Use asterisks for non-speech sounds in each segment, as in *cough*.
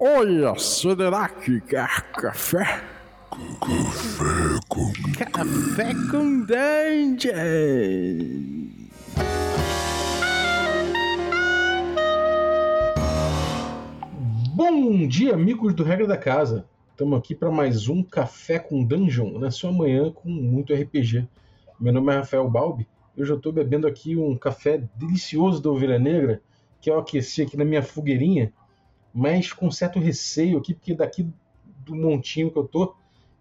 Olha, será que quer café? Café com Café com Dungeon! Bom dia, amigos do Regra da Casa. Estamos aqui para mais um Café com Dungeon, na sua manhã com muito RPG. Meu nome é Rafael Balbi. Eu já estou bebendo aqui um café delicioso da Ovelha Negra, que eu aqueci aqui na minha fogueirinha, mas com certo receio aqui, porque daqui do montinho que eu tô,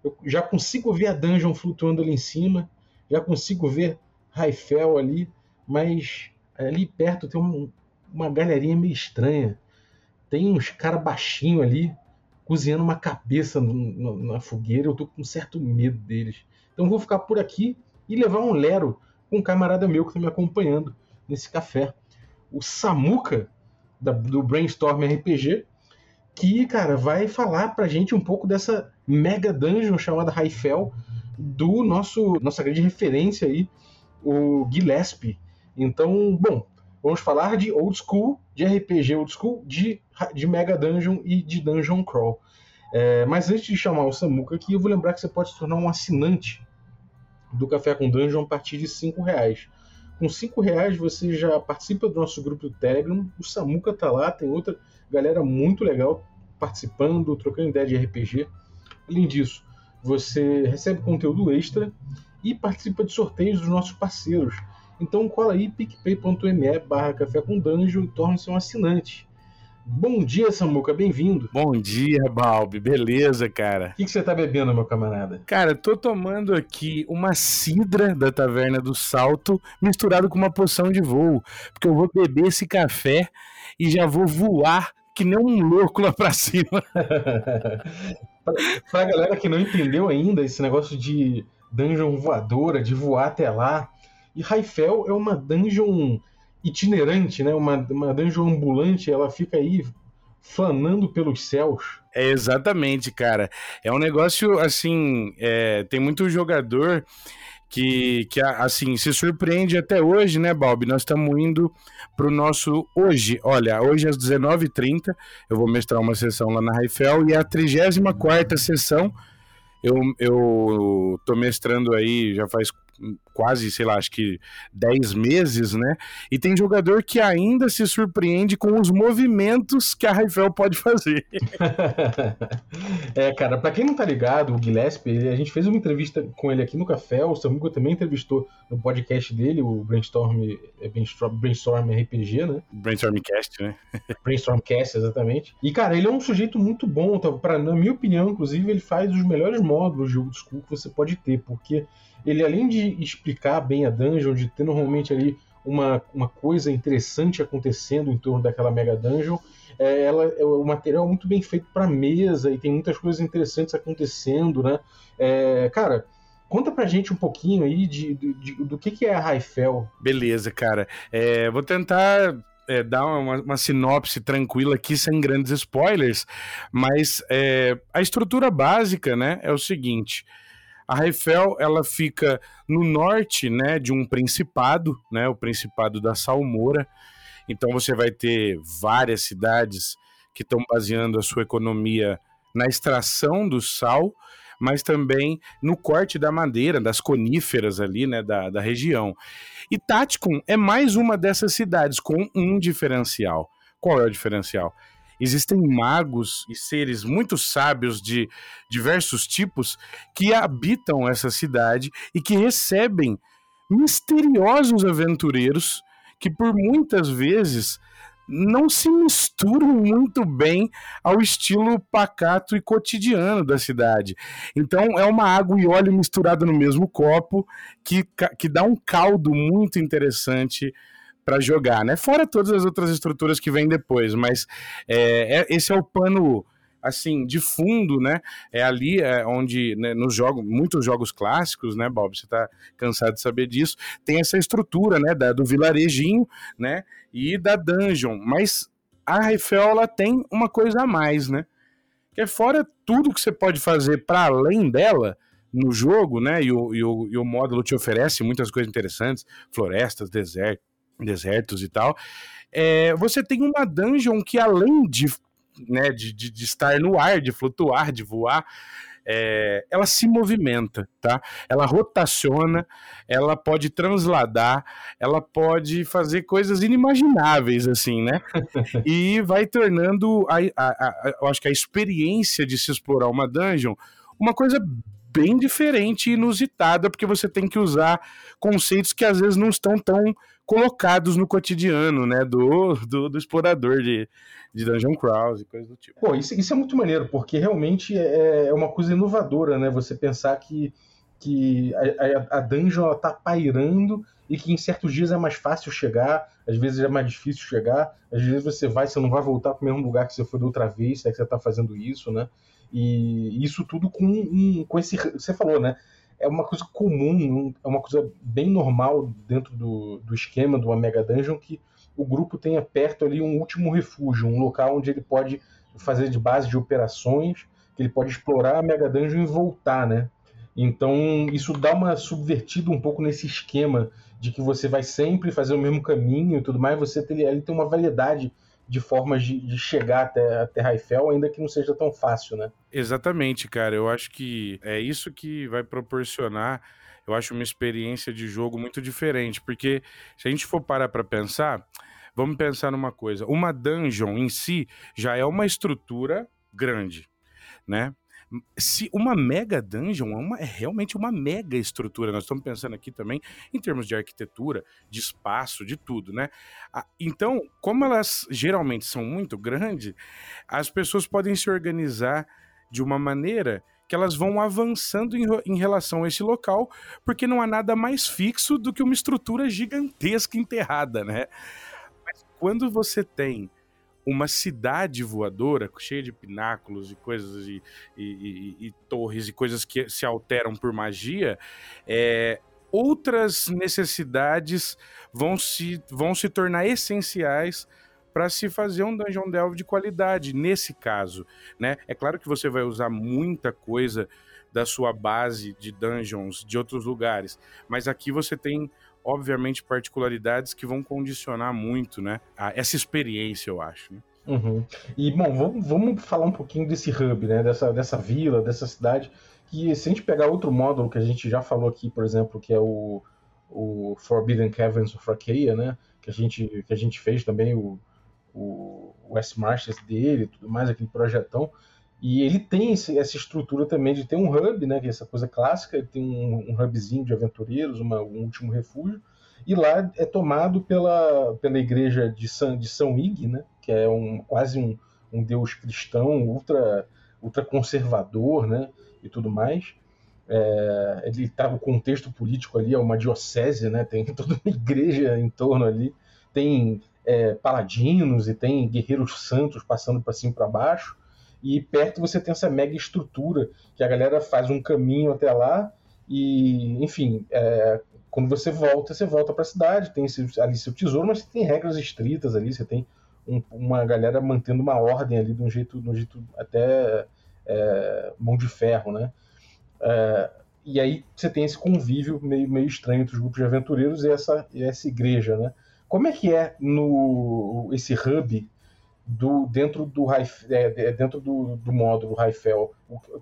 eu já consigo ver a dungeon flutuando ali em cima, já consigo ver Raifel ali, mas ali perto tem um- uma galerinha meio estranha. Tem uns cara baixinho ali, cozinhando uma cabeça no- no- na fogueira. Eu tô com certo medo deles. Então vou ficar por aqui e levar um lero com um camarada meu que tá me acompanhando nesse café. O Samuca, da- do Brainstorm RPG, que, cara, vai falar pra gente um pouco dessa mega dungeon chamada Raifel, do nosso nossa grande referência aí, o Gillespie. Então, bom, vamos falar de old school, de RPG old school, de, de Mega Dungeon e de Dungeon Crawl. É, mas antes de chamar o Samuca aqui, eu vou lembrar que você pode se tornar um assinante do Café com Dungeon a partir de R$ reais. Com R$ reais você já participa do nosso grupo do Telegram, o Samuca tá lá, tem outra galera muito legal participando, trocando ideia de RPG. Além disso, você recebe conteúdo extra e participa de sorteios dos nossos parceiros. Então cola aí picpay.me barra café com dungeon e torne-se um assinante. Bom dia, Samuca, bem-vindo. Bom dia, Balbi. Beleza, cara? O que, que você tá bebendo, meu camarada? Cara, tô tomando aqui uma cidra da Taverna do Salto misturado com uma poção de voo, porque eu vou beber esse café e já vou voar que nem um louco lá pra cima. *laughs* pra, pra galera que não entendeu ainda esse negócio de dungeon voadora, de voar até lá, e Raifel é uma dungeon itinerante, né? Uma, uma dungeon ambulante, ela fica aí flanando pelos céus. É exatamente, cara. É um negócio assim. é, tem muito jogador que, que assim se surpreende até hoje, né, Bob? Nós estamos indo pro nosso hoje. Olha, hoje às 19h30 eu vou mestrar uma sessão lá na Raifel e a 34 sessão. Eu, eu tô mestrando aí já faz quase, sei lá, acho que 10 meses, né? E tem jogador que ainda se surpreende com os movimentos que a Raifel pode fazer. *laughs* é, cara, pra quem não tá ligado, o Gillespie, a gente fez uma entrevista com ele aqui no café, o Samuco também entrevistou no podcast dele, o Brainstorm, é Brainstorm, Brainstorm RPG, né? Brainstormcast, né? *laughs* Brainstormcast, exatamente. E, cara, ele é um sujeito muito bom, tá? pra, na minha opinião, inclusive, ele faz os melhores módulos de old school que você pode ter, porque ele, além de explicar bem a dungeon, de ter normalmente ali uma, uma coisa interessante acontecendo em torno daquela mega dungeon, é, ela, é o material muito bem feito para mesa e tem muitas coisas interessantes acontecendo, né? É, cara, conta pra gente um pouquinho aí de, de, de do que, que é a Raifel. Beleza, cara. É, vou tentar é, dar uma, uma, sinopse tranquila aqui, sem grandes spoilers, mas é, a estrutura básica, né, é o seguinte. A Raifel, ela fica no norte, né, de um principado, né, o principado da Salmoura. Então você vai ter várias cidades que estão baseando a sua economia na extração do sal, mas também no corte da madeira, das coníferas ali, né, da, da região. E Taticum é mais uma dessas cidades com um diferencial. Qual é o diferencial? Existem magos e seres muito sábios de diversos tipos que habitam essa cidade e que recebem misteriosos aventureiros que por muitas vezes não se misturam muito bem ao estilo pacato e cotidiano da cidade. Então é uma água e óleo misturado no mesmo copo que, que dá um caldo muito interessante para jogar, né? Fora todas as outras estruturas que vêm depois, mas é, é, esse é o pano assim de fundo, né? É ali é, onde né, nos jogos, muitos jogos clássicos, né, Bob? Você está cansado de saber disso. Tem essa estrutura, né, da, do vilarejinho, né? E da dungeon, mas a Raifel ela tem uma coisa a mais, né? Que é fora tudo que você pode fazer para além dela no jogo, né? E o, e, o, e o módulo te oferece muitas coisas interessantes, florestas, deserto, desertos e tal. É, você tem uma dungeon que além de né, de, de, de estar no ar, de flutuar, de voar, é, ela se movimenta, tá? Ela rotaciona, ela pode transladar, ela pode fazer coisas inimagináveis, assim, né? *laughs* e vai tornando, a, a, a, eu acho que a experiência de se explorar uma dungeon uma coisa bem diferente e inusitada, porque você tem que usar conceitos que às vezes não estão tão colocados no cotidiano, né, do, do, do explorador de, de Dungeon Crawls e coisas do tipo. Pô, isso, isso é muito maneiro, porque realmente é, é uma coisa inovadora, né, você pensar que, que a, a, a dungeon ela tá pairando e que em certos dias é mais fácil chegar, às vezes é mais difícil chegar, às vezes você vai, você não vai voltar para o mesmo lugar que você foi da outra vez, se é que você está fazendo isso, né? E isso tudo com, com esse. Você falou, né? É uma coisa comum, é uma coisa bem normal dentro do, do esquema do Mega Dungeon que o grupo tenha perto ali um último refúgio, um local onde ele pode fazer de base de operações, que ele pode explorar a Mega Dungeon e voltar, né? Então isso dá uma subvertida um pouco nesse esquema de que você vai sempre fazer o mesmo caminho e tudo mais, você tem, ali tem uma variedade de formas de, de, chegar até, até Raifel, ainda que não seja tão fácil, né? Exatamente, cara. Eu acho que é isso que vai proporcionar, eu acho, uma experiência de jogo muito diferente, porque se a gente for parar para pensar, vamos pensar numa coisa: uma dungeon em si já é uma estrutura grande, né? Se uma mega dungeon é, uma, é, realmente uma mega estrutura. Nós estamos pensando aqui também em termos de arquitetura, de espaço, de tudo, né? Então, como elas geralmente são muito grandes, as pessoas podem se organizar de uma maneira que elas vão avançando em, em relação a esse local, porque não há nada mais fixo do que uma estrutura gigantesca enterrada, né? Mas quando você tem uma cidade voadora cheia de pináculos e coisas e, e, e, e torres e coisas que se alteram por magia, é, outras necessidades vão se, vão se tornar essenciais para se fazer um Dungeon Delve de qualidade, nesse caso, né? É claro que você vai usar muita coisa da sua base de dungeons de outros lugares, mas aqui você tem obviamente, particularidades que vão condicionar muito, né? essa experiência, eu acho. Né? Uhum. E, bom, vamos, vamos falar um pouquinho desse hub, né? Dessa, dessa vila, dessa cidade. Que se a gente pegar outro módulo que a gente já falou aqui, por exemplo, que é o, o Forbidden Caverns of Arcadia, né? Que a gente, que a gente fez também o, o West Marches dele, tudo mais, aquele projetão. E ele tem esse, essa estrutura também de ter um hub, né, que é essa coisa clássica, ele tem um, um hubzinho de aventureiros, uma, um último refúgio, e lá é tomado pela, pela igreja de São, de São Ig, né, que é um, quase um, um deus cristão, ultra, ultra conservador né, e tudo mais. É, ele tá, o contexto político ali é uma diocese, né, tem *laughs* toda uma igreja em torno ali, tem é, paladinos e tem guerreiros santos passando para cima e para baixo e perto você tem essa mega estrutura que a galera faz um caminho até lá e, enfim, é, quando você volta, você volta para a cidade, tem esse, ali seu tesouro, mas você tem regras estritas ali, você tem um, uma galera mantendo uma ordem ali de um jeito, de um jeito até é, mão de ferro, né? É, e aí você tem esse convívio meio, meio estranho entre os grupos de aventureiros e essa, e essa igreja, né? Como é que é no esse hub do, dentro do é, é, dentro do, do módulo Raifel.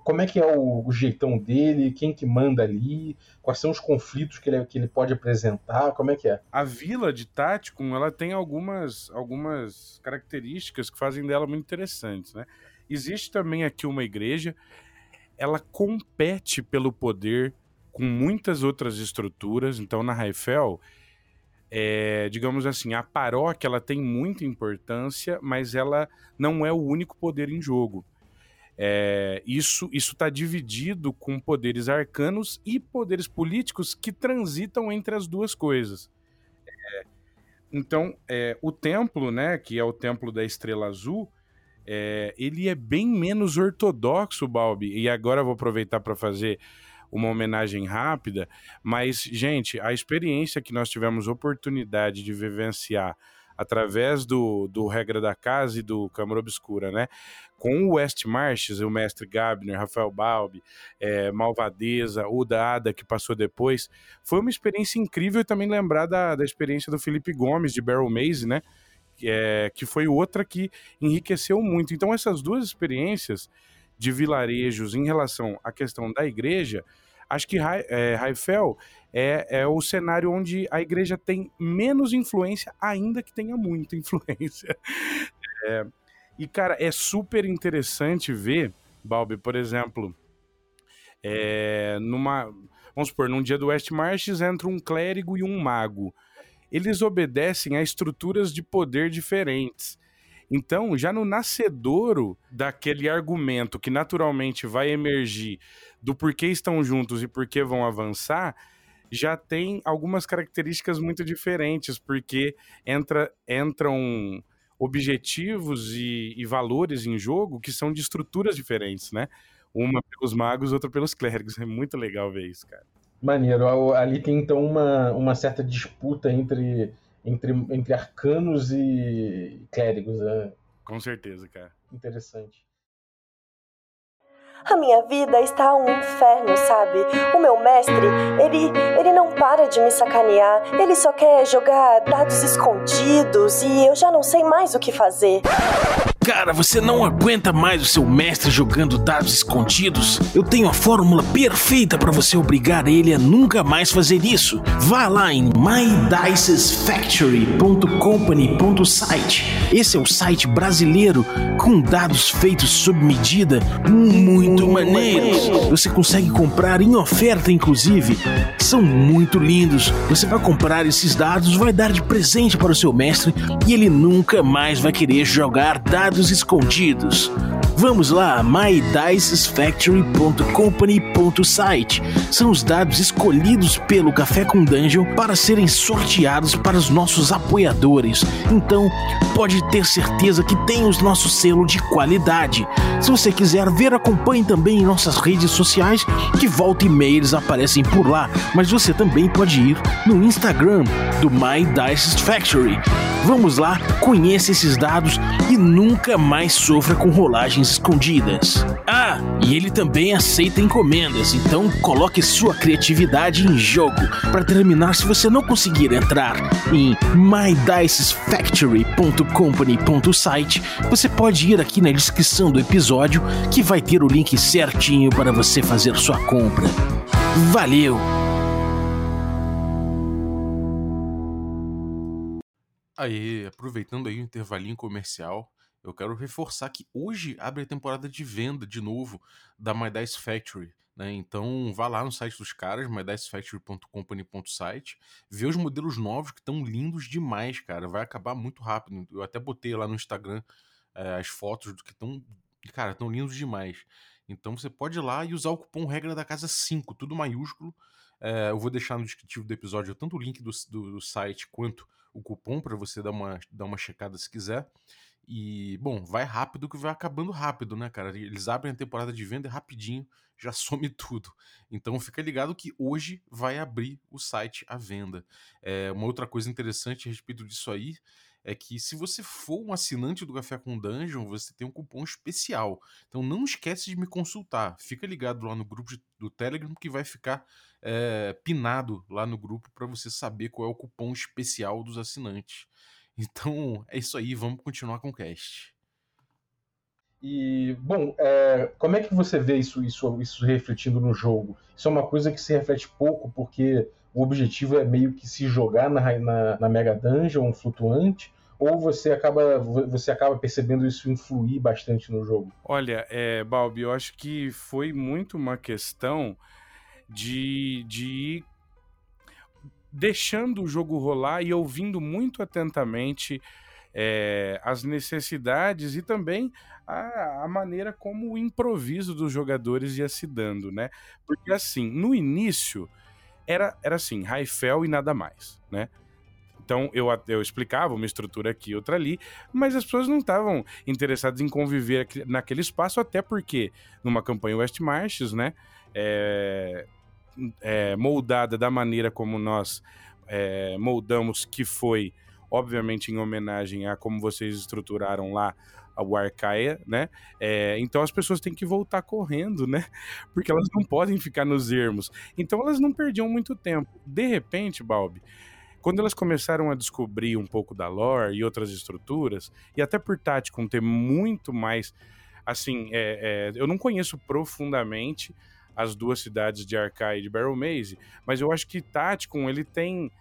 Como é que é o, o, jeitão dele? Quem que manda ali? Quais são os conflitos que ele, que ele pode apresentar? Como é que é? A vila de Táticum, ela tem algumas, algumas características que fazem dela muito interessantes, né? Existe também aqui uma igreja, ela compete pelo poder com muitas outras estruturas, então na Raifel é, digamos assim, a paróquia ela tem muita importância, mas ela não é o único poder em jogo. É, isso está dividido com poderes arcanos e poderes políticos que transitam entre as duas coisas. É, então, é, o templo, né, que é o templo da Estrela Azul, é, ele é bem menos ortodoxo, Balbi. E agora eu vou aproveitar para fazer uma homenagem rápida, mas, gente, a experiência que nós tivemos oportunidade de vivenciar através do, do Regra da Casa e do Câmara Obscura, né? Com o West Marches, o mestre Gabner, Rafael Balbi, é, Malvadeza, o Dada, que passou depois, foi uma experiência incrível e também lembrar da, da experiência do Felipe Gomes, de Barrel Maze, né? é, que foi outra que enriqueceu muito. Então, essas duas experiências de vilarejos em relação à questão da igreja, acho que é, Raifel é, é o cenário onde a igreja tem menos influência, ainda que tenha muita *laughs* influência. É, e, cara, é super interessante ver, Balbi, por exemplo, é, numa. Vamos supor, num dia do West Marches entra um clérigo e um mago. Eles obedecem a estruturas de poder diferentes. Então, já no nascedouro daquele argumento que naturalmente vai emergir do porquê estão juntos e porquê vão avançar, já tem algumas características muito diferentes, porque entra, entram objetivos e, e valores em jogo que são de estruturas diferentes, né? Uma pelos magos, outra pelos clérigos. É muito legal ver isso, cara. Maneiro. Ali tem então uma, uma certa disputa entre entre, entre arcanos e clérigos. Né? Com certeza, cara. Interessante. A minha vida está um inferno, sabe? O meu mestre, ele, ele não para de me sacanear. Ele só quer jogar dados escondidos e eu já não sei mais o que fazer. Cara, você não aguenta mais o seu mestre jogando dados escondidos? Eu tenho a fórmula perfeita para você obrigar ele a nunca mais fazer isso. Vá lá em mydicesfactory.company.site. Esse é o site brasileiro com dados feitos sob medida, muito maneiros. Você consegue comprar em oferta, inclusive. São muito lindos. Você vai comprar esses dados, vai dar de presente para o seu mestre e ele nunca mais vai querer jogar dados dados escondidos. Vamos lá, mydicesfactory.company.site. São os dados escolhidos pelo Café com Dungeon para serem sorteados para os nossos apoiadores. Então, pode ter certeza que tem os nossos selo de qualidade. Se você quiser ver, acompanhe também nossas redes sociais, que volta e meia eles aparecem por lá. Mas você também pode ir no Instagram do My Dice Factory. Vamos lá, conheça esses dados e nunca mais sofra com rolagens escondidas. Ah, e ele também aceita encomendas, então coloque sua criatividade em jogo. Para terminar, se você não conseguir entrar em mydicesfactory.company.site, você pode ir aqui na descrição do episódio que vai ter o link certinho para você fazer sua compra. Valeu! Aí, aproveitando aí o intervalinho comercial, eu quero reforçar que hoje abre a temporada de venda de novo da My Dice Factory. Né? Então vá lá no site dos caras, mydicefactory.company.site, vê os modelos novos que estão lindos demais, cara. Vai acabar muito rápido. Eu até botei lá no Instagram é, as fotos do que estão. Cara, estão lindos demais. Então você pode ir lá e usar o cupom regra da casa 5, tudo maiúsculo. É, eu vou deixar no descritivo do episódio tanto o link do, do, do site quanto o cupom para você dar uma, dar uma checada se quiser. E, bom, vai rápido que vai acabando rápido, né, cara? Eles abrem a temporada de venda rapidinho já *laughs* some tudo. Então fica ligado que hoje vai abrir o site à venda. É, uma outra coisa interessante a respeito disso aí é que se você for um assinante do Café com Dungeon, você tem um cupom especial. Então não esquece de me consultar. Fica ligado lá no grupo do Telegram que vai ficar é, pinado lá no grupo para você saber qual é o cupom especial dos assinantes. *laughs* Então é isso aí, vamos continuar com o cast. E, bom, é, como é que você vê isso, isso, isso refletindo no jogo? Isso é uma coisa que se reflete pouco, porque o objetivo é meio que se jogar na, na, na Mega Dungeon flutuante, ou você acaba, você acaba percebendo isso influir bastante no jogo? Olha, é, Balbi, eu acho que foi muito uma questão de, de ir deixando o jogo rolar e ouvindo muito atentamente é, as necessidades e também a, a, maneira como o improviso dos jogadores ia se dando, né? Porque assim, no início era, era assim, Raifel e nada mais, né? Então eu, eu explicava uma estrutura aqui, outra ali, mas as pessoas não estavam interessadas em conviver naquele espaço, até porque numa campanha West Marches, né? É, é, moldada da maneira como nós é, moldamos, que foi, obviamente, em homenagem a como vocês estruturaram lá o Arcaia, né? É, então as pessoas têm que voltar correndo, né? *laughs* Porque elas não podem ficar nos ermos. Então elas não perdiam muito tempo. De repente, Balbi, quando elas começaram a descobrir um pouco da lore e outras estruturas, e até por Tacticum ter muito mais, assim, é, é, eu não conheço profundamente as duas cidades de Arkai e de Barrel Maze, mas eu acho que Tacticum, ele tem,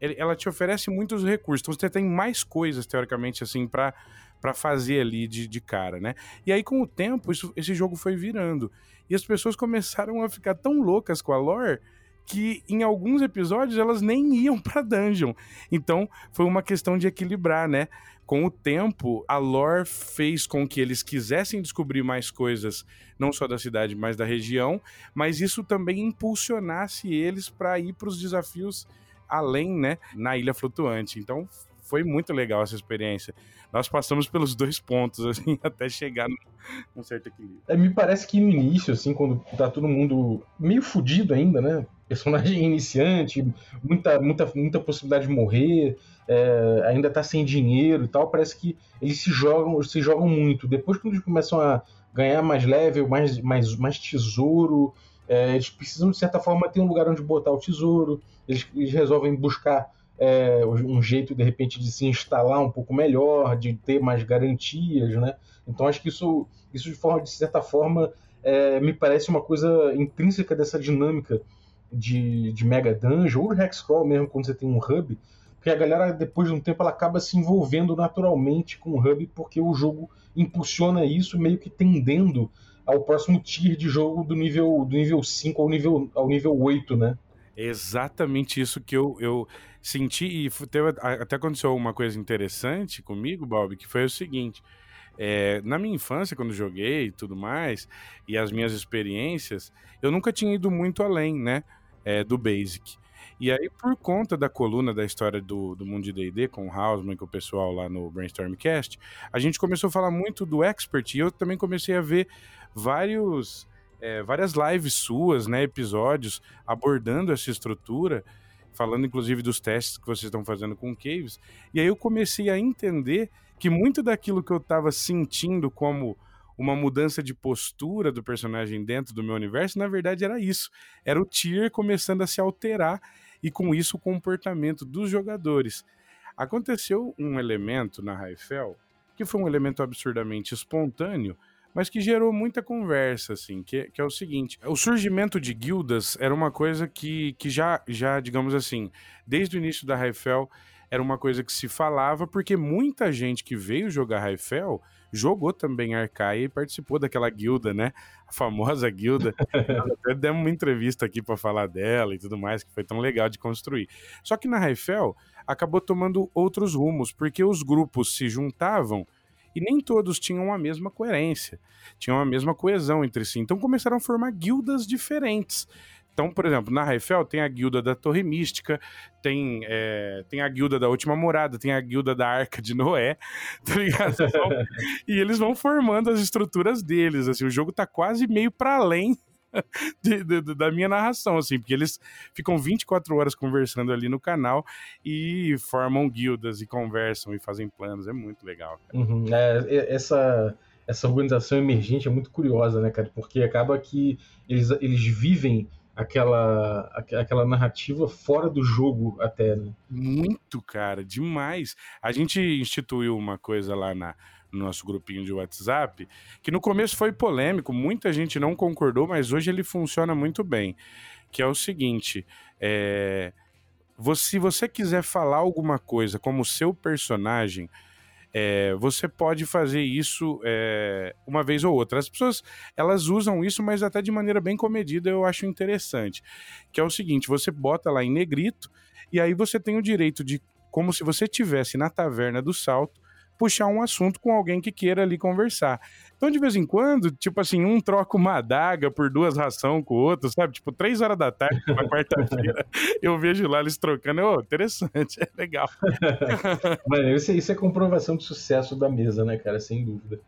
ele, ela te oferece muitos recursos, então você tem mais coisas, teoricamente, assim, para para fazer ali de, de cara, né? E aí, com o tempo, isso, esse jogo foi virando. E as pessoas começaram a ficar tão loucas com a lore que em alguns episódios elas nem iam para dungeon. Então foi uma questão de equilibrar, né? Com o tempo, a lore fez com que eles quisessem descobrir mais coisas, não só da cidade, mas da região, mas isso também impulsionasse eles para ir para os desafios além, né, na ilha flutuante. Então foi muito legal essa experiência. Nós passamos pelos dois pontos, assim, *laughs* até chegar num certo equilíbrio. É, me parece que no início, assim, quando tá todo mundo meio fudido ainda, né? Personagem *laughs* iniciante, muita, muita, muita possibilidade de morrer, é, ainda tá sem dinheiro e tal, parece que eles se jogam, se jogam muito. Depois, quando eles começam a ganhar mais level, mais, mais, mais tesouro, é, eles precisam, de certa forma, ter um lugar onde botar o tesouro, eles, eles resolvem buscar é, um jeito, de repente, de se instalar um pouco melhor, de ter mais garantias, né? Então, acho que isso, isso de, forma, de certa forma, é, me parece uma coisa intrínseca dessa dinâmica de, de Mega Dungeon, ou Hexcrawl mesmo, quando você tem um hub, porque a galera, depois de um tempo, ela acaba se envolvendo naturalmente com o hub, porque o jogo impulsiona isso, meio que tendendo ao próximo tier de jogo do nível, do nível 5 ao nível, ao nível 8, né? exatamente isso que eu, eu senti e teve, até aconteceu uma coisa interessante comigo, Bob, que foi o seguinte. É, na minha infância, quando joguei e tudo mais, e as minhas experiências, eu nunca tinha ido muito além, né, é, do Basic. E aí, por conta da coluna da história do, do mundo de D&D, com o Hausman, com o pessoal lá no Brainstormcast, a gente começou a falar muito do Expert, e eu também comecei a ver vários é, várias lives suas, né, episódios abordando essa estrutura, falando inclusive dos testes que vocês estão fazendo com caves. E aí eu comecei a entender que muito daquilo que eu estava sentindo como uma mudança de postura do personagem dentro do meu universo, na verdade era isso. Era o tier começando a se alterar e com isso o comportamento dos jogadores. Aconteceu um elemento na Raifel que foi um elemento absurdamente espontâneo, mas que gerou muita conversa, assim, que, que é o seguinte: o surgimento de guildas era uma coisa que, que já, já, digamos assim, desde o início da Raifel, era uma coisa que se falava, porque muita gente que veio jogar Raifel jogou também Arcaia e participou daquela guilda, né? A famosa guilda. *laughs* até demos uma entrevista aqui para falar dela e tudo mais, que foi tão legal de construir. Só que na Raifel acabou tomando outros rumos, porque os grupos se juntavam e nem todos tinham a mesma coerência, tinham a mesma coesão entre si. Então começaram a formar guildas diferentes. Então, por exemplo, na Raifel tem a guilda da Torre Mística, tem, é, tem a guilda da Última Morada, tem a guilda da Arca de Noé, *laughs* tá ligado? *laughs* E eles vão formando as estruturas deles, assim, o jogo tá quase meio para além *laughs* de, de, da minha narração, assim, porque eles ficam 24 horas conversando ali no canal e formam guildas e conversam e fazem planos. É muito legal, uhum, é, essa, essa organização emergente é muito curiosa, né, cara? Porque acaba que eles, eles vivem aquela, aquela narrativa fora do jogo até, né? Muito, cara, demais. A gente instituiu uma coisa lá na, no nosso grupinho de WhatsApp, que no começo foi polêmico, muita gente não concordou, mas hoje ele funciona muito bem. Que é o seguinte: é, se você quiser falar alguma coisa como seu personagem, é, você pode fazer isso é, uma vez ou outra. As pessoas elas usam isso, mas até de maneira bem comedida, eu acho interessante. Que é o seguinte: você bota lá em negrito, e aí você tem o direito de, como se você tivesse na taverna do salto, puxar um assunto com alguém que queira ali conversar. Então, de vez em quando, tipo assim, um troca uma adaga por duas ração com o outro, sabe? Tipo, três horas da tarde, *laughs* na quarta-feira, eu vejo lá eles trocando. Oh, interessante, *laughs* é legal. *laughs* Mano, isso, isso é comprovação de sucesso da mesa, né, cara? Sem dúvida.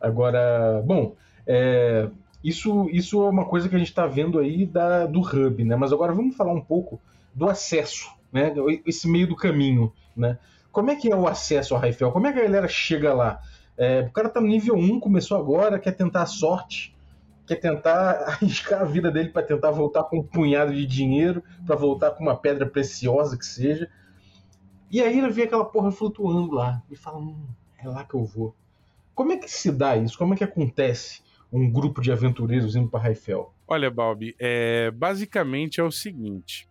Agora, bom, é, isso, isso é uma coisa que a gente está vendo aí da, do hub, né? Mas agora vamos falar um pouco do acesso, né? Esse meio do caminho, né? Como é que é o acesso ao Raifel? Como é que a galera chega lá? É, o cara tá no nível 1, começou agora, quer tentar a sorte, quer tentar *laughs* arriscar a vida dele para tentar voltar com um punhado de dinheiro, para voltar com uma pedra preciosa que seja. E aí ele vê aquela porra flutuando lá e fala: hum, é lá que eu vou. Como é que se dá isso? Como é que acontece um grupo de aventureiros indo para Raifel? Olha, Balbi, é, basicamente é o seguinte.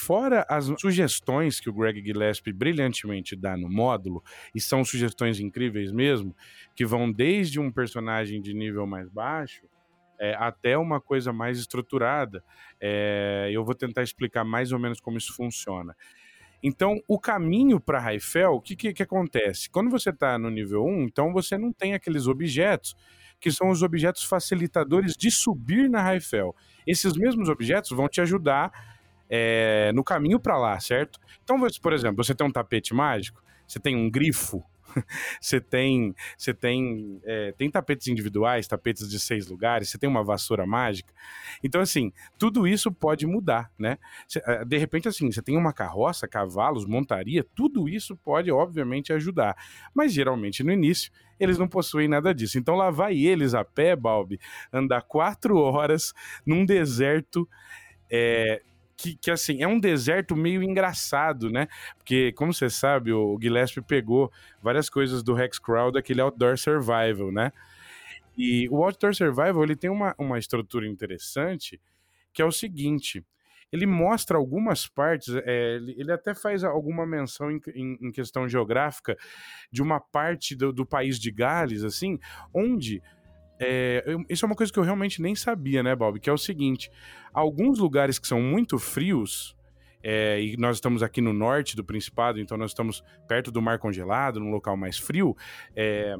Fora as sugestões que o Greg Gillespie brilhantemente dá no módulo, e são sugestões incríveis mesmo, que vão desde um personagem de nível mais baixo é, até uma coisa mais estruturada. É, eu vou tentar explicar mais ou menos como isso funciona. Então, o caminho para Raifel, o que, que, que, acontece? Quando você está no nível 1, então você não tem aqueles objetos que são os objetos facilitadores de subir na Raifel. Esses mesmos objetos vão te ajudar é, no caminho para lá, certo? Então, por exemplo, você tem um tapete mágico, você tem um grifo, *laughs* você tem, você tem, é, tem tapetes individuais, tapetes de seis lugares, você tem uma vassoura mágica. Então, assim, tudo isso pode mudar, né? É, de repente, assim, você tem uma carroça, cavalos, montaria, tudo isso pode, obviamente, ajudar. Mas geralmente no início eles não possuem nada disso. Então lá vai eles a pé, Balbi, andar quatro *laughs* horas num deserto é, que, que, assim, é um deserto meio engraçado, né? Porque, como você sabe, o Gillespie pegou várias coisas do Hexcrawl daquele Outdoor Survival, né? E o Outdoor Survival, ele tem uma, uma estrutura interessante, que é o seguinte, ele mostra algumas partes, é, ele, ele, até faz alguma menção em, em, em questão geográfica de uma parte do, do país de Gales, assim, onde é, eu, isso é uma coisa que eu realmente nem sabia, né, Bob? Que é o seguinte: alguns lugares que são muito frios, é, e nós estamos aqui no norte do Principado, então nós estamos perto do mar congelado, num local mais frio, é,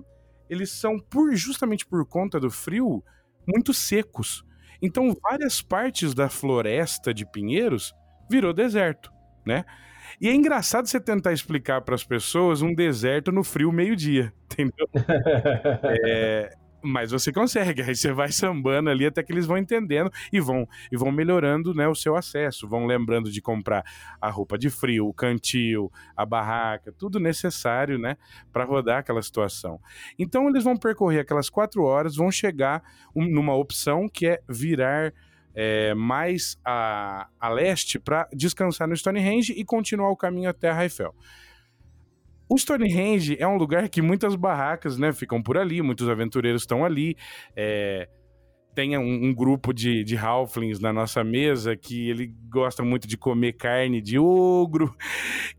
eles são, por justamente por conta do frio, muito secos. Então, várias partes da floresta de pinheiros virou deserto, né? E é engraçado você tentar explicar para as pessoas um deserto no frio meio-dia, *laughs* entendeu? *laughs* é, mas você consegue, aí você vai sambando ali até que eles vão entendendo e vão e vão melhorando né, o seu acesso, vão lembrando de comprar a roupa de frio, o cantil, a barraca, tudo necessário né, para rodar aquela situação. Então eles vão percorrer aquelas quatro horas, vão chegar um, numa opção que é virar é, mais a, a leste para descansar no Stonehenge e continuar o caminho até a Raifel. O Stonehenge é um lugar que muitas barracas, né, ficam por ali, muitos aventureiros estão ali. É, tem um, um, grupo de, de halflings na nossa mesa que ele gosta muito de comer carne de ogro,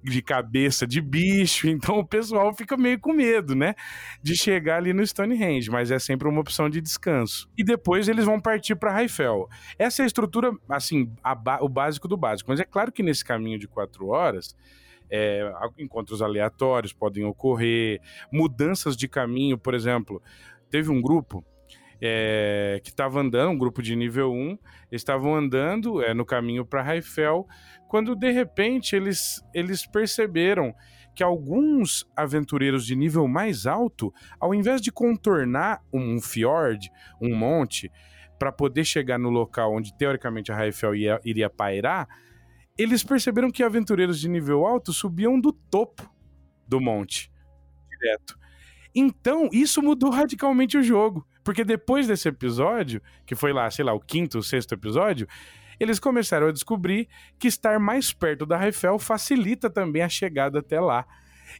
de cabeça de bicho, *laughs* então o pessoal fica meio com medo, né, de chegar ali no Stonehenge, mas é sempre uma opção de descanso. E depois eles vão partir para Raifel. Essa é a estrutura, assim, a, o básico do básico, mas é claro que nesse caminho de quatro horas é, encontros aleatórios podem ocorrer, mudanças de caminho, por exemplo, teve um grupo é, que estava andando, um grupo de nível 1, estavam andando é, no caminho para Raifel, quando de repente eles, eles perceberam que alguns aventureiros de nível mais alto, ao invés de contornar um fiord, um monte, para poder chegar no local onde teoricamente a Raifel ia, iria pairar, eles perceberam que aventureiros de nível alto subiam do topo do monte direto. Então, isso mudou radicalmente o jogo. Porque depois desse episódio, que foi lá, sei lá, o quinto ou sexto episódio, eles começaram a descobrir que estar mais perto da Raifel facilita também a chegada até lá.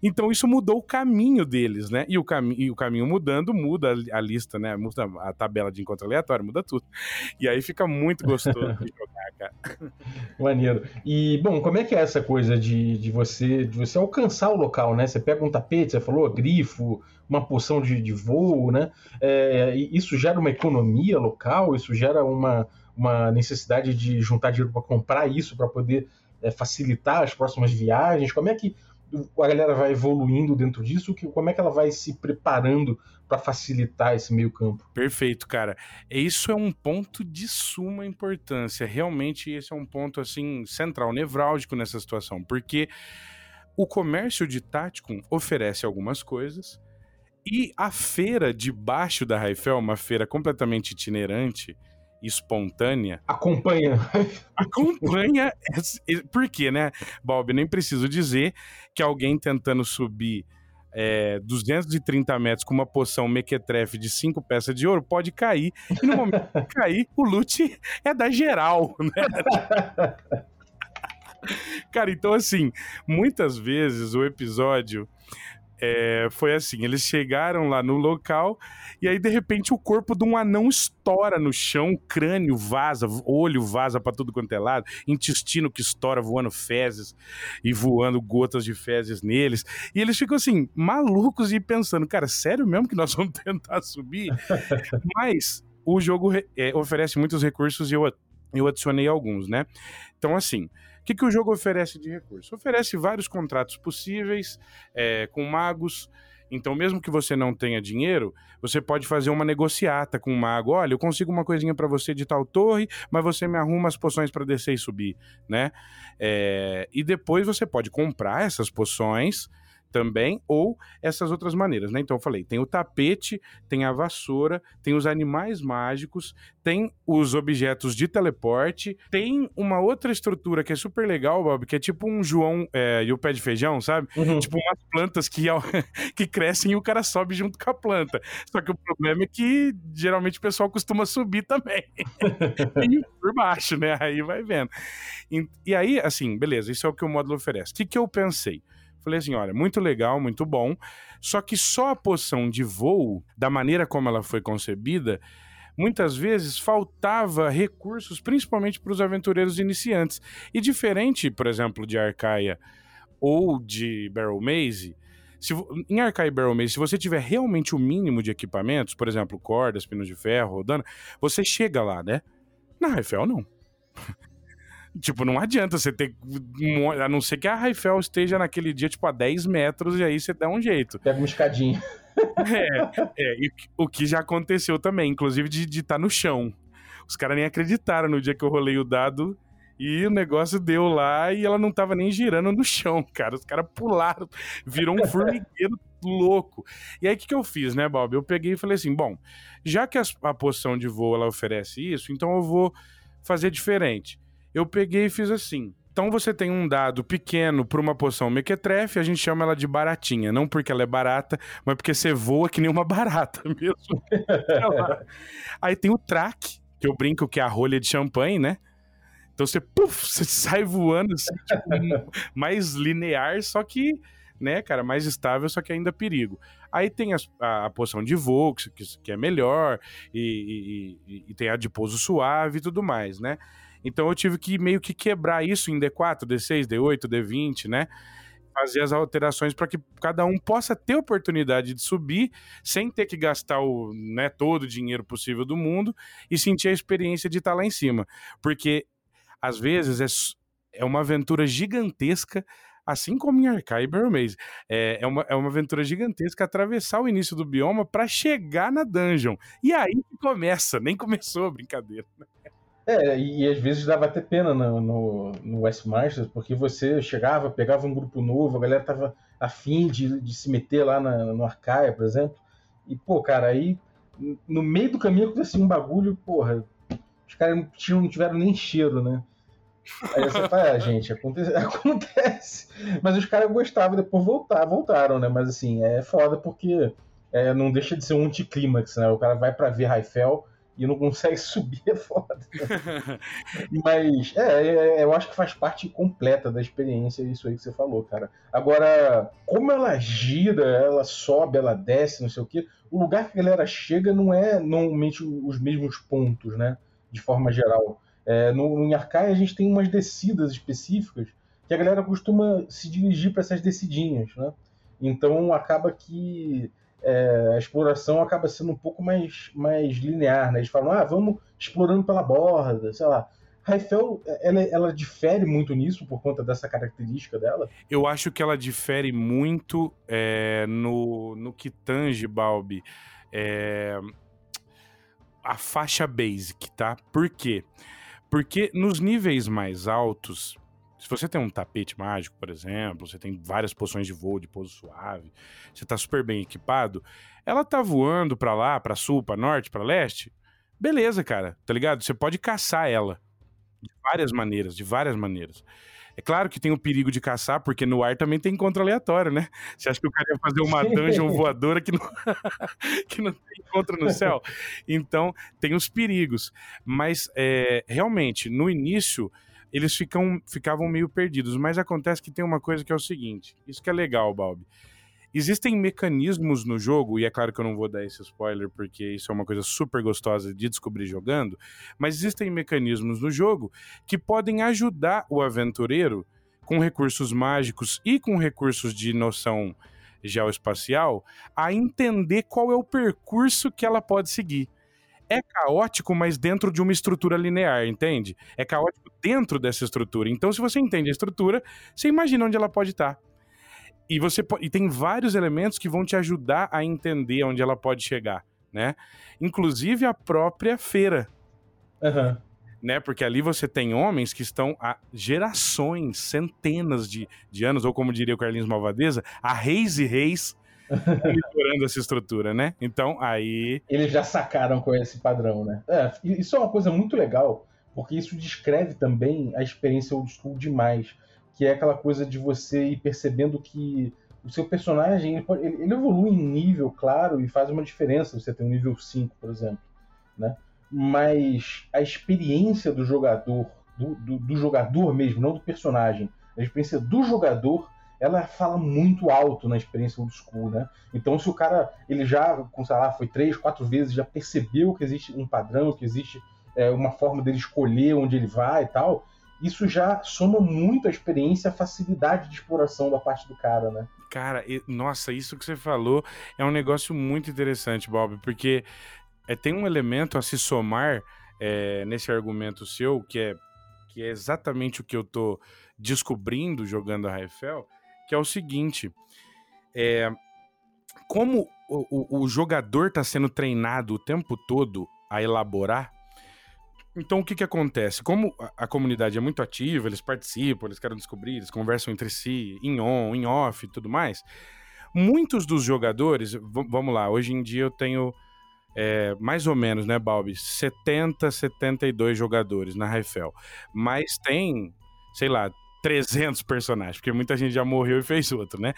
Então isso mudou o caminho deles, né? E o, cami e o caminho mudando, muda a lista, né? Muda a tabela de encontro aleatório, muda tudo. E aí fica muito gostoso de *laughs* jogar, cara. Maneiro. E, bom, como é que é essa coisa de, de, você, de você alcançar o local, né? Você pega um tapete, você falou, grifo, uma poção de, de voo, né? É, isso gera uma economia local, isso gera uma, uma necessidade de juntar dinheiro para comprar isso, para poder é, facilitar as próximas viagens. Como é que a galera vai evoluindo dentro disso? Que, como é que ela vai se preparando para facilitar esse meio campo? Perfeito, cara. Isso é um ponto de suma importância. Realmente esse é um ponto assim central, nevrálgico nessa situação, porque o comércio de Tacticum oferece algumas coisas e a feira debaixo da Raifel, uma feira completamente itinerante, espontânea. Acompanha. *laughs* Acompanha. Por quê, né, Bob? Nem preciso dizer que alguém tentando subir é, 230 metros com uma poção mequetrefe de 5 peças de ouro pode cair. E no momento que *laughs* cair, o loot é da geral, né? *laughs* Cara, então assim, muitas vezes o episódio é, foi assim: eles chegaram lá no local e aí de repente o corpo de um anão estoura no chão, crânio vaza, olho vaza pra tudo quanto é lado, intestino que estoura voando fezes e voando gotas de fezes neles. E eles ficam assim, malucos e pensando, cara, sério mesmo que nós *laughs* vamos tentar subir? *laughs* Mas o jogo é, oferece muitos recursos e eu, eu adicionei alguns, né? Então, assim. O que, que o jogo oferece de recurso? Oferece vários contratos possíveis é, com magos. Então, mesmo que você não tenha dinheiro, você pode fazer uma negociata com o mago. Olha, eu consigo uma coisinha para você de tal torre, mas você me arruma as poções para descer e subir, né? É, e depois você pode comprar essas poções também, ou essas outras maneiras, né? Então eu falei, tem o tapete, tem a vassoura, tem os animais mágicos, tem os objetos de teleporte, tem uma outra estrutura que é super legal, Bob, que é tipo um João é, e o pé de feijão, sabe? Uhum. Tipo umas plantas que, *laughs* que crescem e o cara sobe junto com a planta. Só que o problema é que geralmente o pessoal costuma subir também. *laughs* e por baixo, né? Aí vai vendo. E, e aí, assim, beleza, isso é o que o módulo oferece. O que, que eu pensei? Falei assim: olha, muito legal, muito bom. Só que só a poção de voo, da maneira como ela foi concebida, muitas vezes faltava recursos, principalmente para os aventureiros iniciantes. E diferente, por exemplo, de Arcaia ou de Barrel Maze, se, em Arcaia e Barrel Maze, se você tiver realmente o mínimo de equipamentos, por exemplo, cordas, pinos de ferro, rodando, você chega lá, né? Na Raifel, não. Tipo, não adianta você ter. A não ser que a Raifel esteja naquele dia, tipo, a 10 metros, e aí você dá um jeito. Pega uma escadinha. *laughs* É, é e o que já aconteceu também, inclusive de estar tá no chão. Os caras nem acreditaram no dia que eu rolei o dado e o negócio deu lá e ela não tava nem girando no chão, *laughs* cara. Os caras pularam, virou um formigueiro louco. E aí o que, que eu fiz, né, Bob? Eu peguei e falei assim: bom, já que a, a poção de voo ela oferece isso, então eu vou fazer diferente eu peguei e fiz assim. Então você tem um dado pequeno para uma poção mequetrefe, a gente chama ela de baratinha. Não porque ela é barata, mas porque você voa que nem uma barata *laughs* mesmo. *laughs* Aí tem o track, que eu brinco que é a rolha de champanhe, né? Então você, puff, você sai voando assim, tipo, *laughs* mais linear, só que, né, cara, mais estável, só que ainda perigo. Aí tem a, a, a poção de voo, que, que é melhor, e, e, e, e tem a de pouso suave e tudo mais, né? Então eu tive que meio que quebrar isso em D4, D6, D8, D20, né? Fazer as alterações para que cada um possa ter oportunidade de subir sem ter que gastar o, né, todo o dinheiro possível do mundo e sentir a experiência de estar tá lá em cima. Porque às vezes é, é uma aventura gigantesca assim como em Arcai e. É, é, uma, é uma aventura gigantesca atravessar o início do bioma para chegar na dungeon. E aí começa, nem começou a brincadeira. Né? É, e, às vezes dava até pena no, no, no Westmasters, porque você chegava, pegava um grupo novo, a galera tava afim de, de se meter lá na, no Arcaia, por exemplo. E, pô, cara, aí no meio do caminho acontecia um bagulho, porra, os caras não, não tiveram nem cheiro, né? Aí você fala, ah, gente, acontece, *laughs* acontece. Mas os caras gostavam, depois voltar, voltaram, né? Mas assim, é foda porque é, não deixa de ser um anticlímax, né? O cara vai para ver Raifel e não consegue *laughs* subir é foda. *laughs* Mas é, é, eu acho que faz parte completa da experiência isso aí que você falou, cara. Agora, como ela gira, ela sobe, ela desce, não sei o quê, o lugar que a galera chega não é normalmente os mesmos pontos, né? De forma geral. É, no, no Arcai a gente tem umas descidas específicas que a galera costuma se dirigir para essas descidinhas, né? Então acaba que é, a exploração acaba sendo um pouco mais, mais linear, né? Eles falam, ah, vamos explorando pela borda, sei lá. Raifel, ela, ela difere muito nisso por conta dessa característica dela? Eu acho que ela difere muito é, no, no que tange, Balbi, é, a faixa basic, tá? Por quê? Porque nos níveis mais altos, se você tem um tapete mágico, por exemplo, você tem várias poções de voo, de pouso suave, você tá super bem equipado, ela tá voando para lá, para sul, para norte, para leste, beleza, cara, tá ligado? Você pode caçar ela de várias maneiras, de várias maneiras. É claro que tem o perigo de caçar, porque no ar também tem encontro aleatório, né? Você acha que o cara ia fazer uma *laughs* dungeon voadora que não, *laughs* que não tem encontro no céu? Então, tem os perigos. Mas, é, realmente, no início, eles ficam, ficavam meio perdidos. Mas acontece que tem uma coisa que é o seguinte: isso que é legal, Balbi. Existem mecanismos no jogo, e é claro que eu não vou dar esse spoiler porque isso é uma coisa super gostosa de descobrir jogando, mas existem mecanismos no jogo que podem ajudar o aventureiro com recursos mágicos e com recursos de noção geoespacial a entender qual é o percurso que ela pode seguir. É caótico, mas dentro de uma estrutura linear, entende? É caótico dentro dessa estrutura. Então, se você entende a estrutura, você imagina onde ela pode estar. E você e tem vários elementos que vão te ajudar a entender onde ela pode chegar, né? Inclusive a própria feira. Aham. Né? Porque ali você tem homens que estão há gerações, centenas de, de anos, ou como diria o Carlinhos Malvadeza, há reis e reis *laughs* monitorando essa estrutura, né? Então, aí. Eles já sacaram com esse padrão, né? É, isso é uma coisa muito legal, porque isso descreve também a experiência old school demais. Que é aquela coisa de você ir percebendo que o seu personagem ele, pode, ele, evolui em nível, claro, e faz uma diferença você ter um nível 5, por exemplo. Né? Mas a experiência do jogador, do, do, do jogador mesmo, não do personagem, a experiência do jogador ela fala muito alto na experiência old school, né? Então, se o cara, ele já, sei lá, foi três, quatro vezes, já percebeu que existe um padrão, que existe é, uma forma dele escolher onde ele vai e tal, isso já soma muito a experiência, a facilidade de exploração da parte do cara, né? Cara, e- nossa, isso que você falou é um negócio muito interessante, Bob, porque é, tem um elemento a se somar é, nesse argumento seu, que é, que é exatamente o que eu tô descobrindo jogando a Raifel, que é o seguinte: é, como o, o- o jogador está sendo treinado o tempo todo a elaborar. Então, o que, que acontece? Como a, a comunidade é muito ativa, eles participam, eles querem descobrir, eles conversam entre si, em on, em off e tudo mais. Muitos dos jogadores, vamos lá, hoje em dia eu tenho é, mais ou menos, né, Balbi? 70, 72 jogadores na Raifel. Mas tem, sei lá, 300 personagens, porque muita gente já morreu e fez outro, né?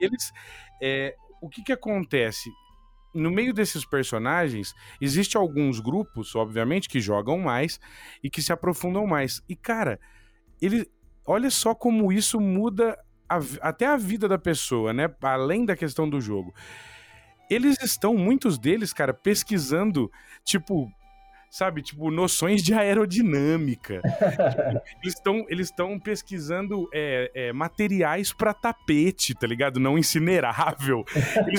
Eles. é, o que que acontece? No meio desses personagens, existe alguns grupos, obviamente, que jogam mais e que se aprofundam mais. E, cara, ele. Olha só como isso muda a até a vida da pessoa, né? Além da questão do jogo. Eles estão, muitos deles, cara, pesquisando, tipo, sabe, tipo, noções de aerodinâmica. *laughs* Tipo, eles estão eles pesquisando é, é, materiais para tapete, tá ligado? Não incinerável. *laughs*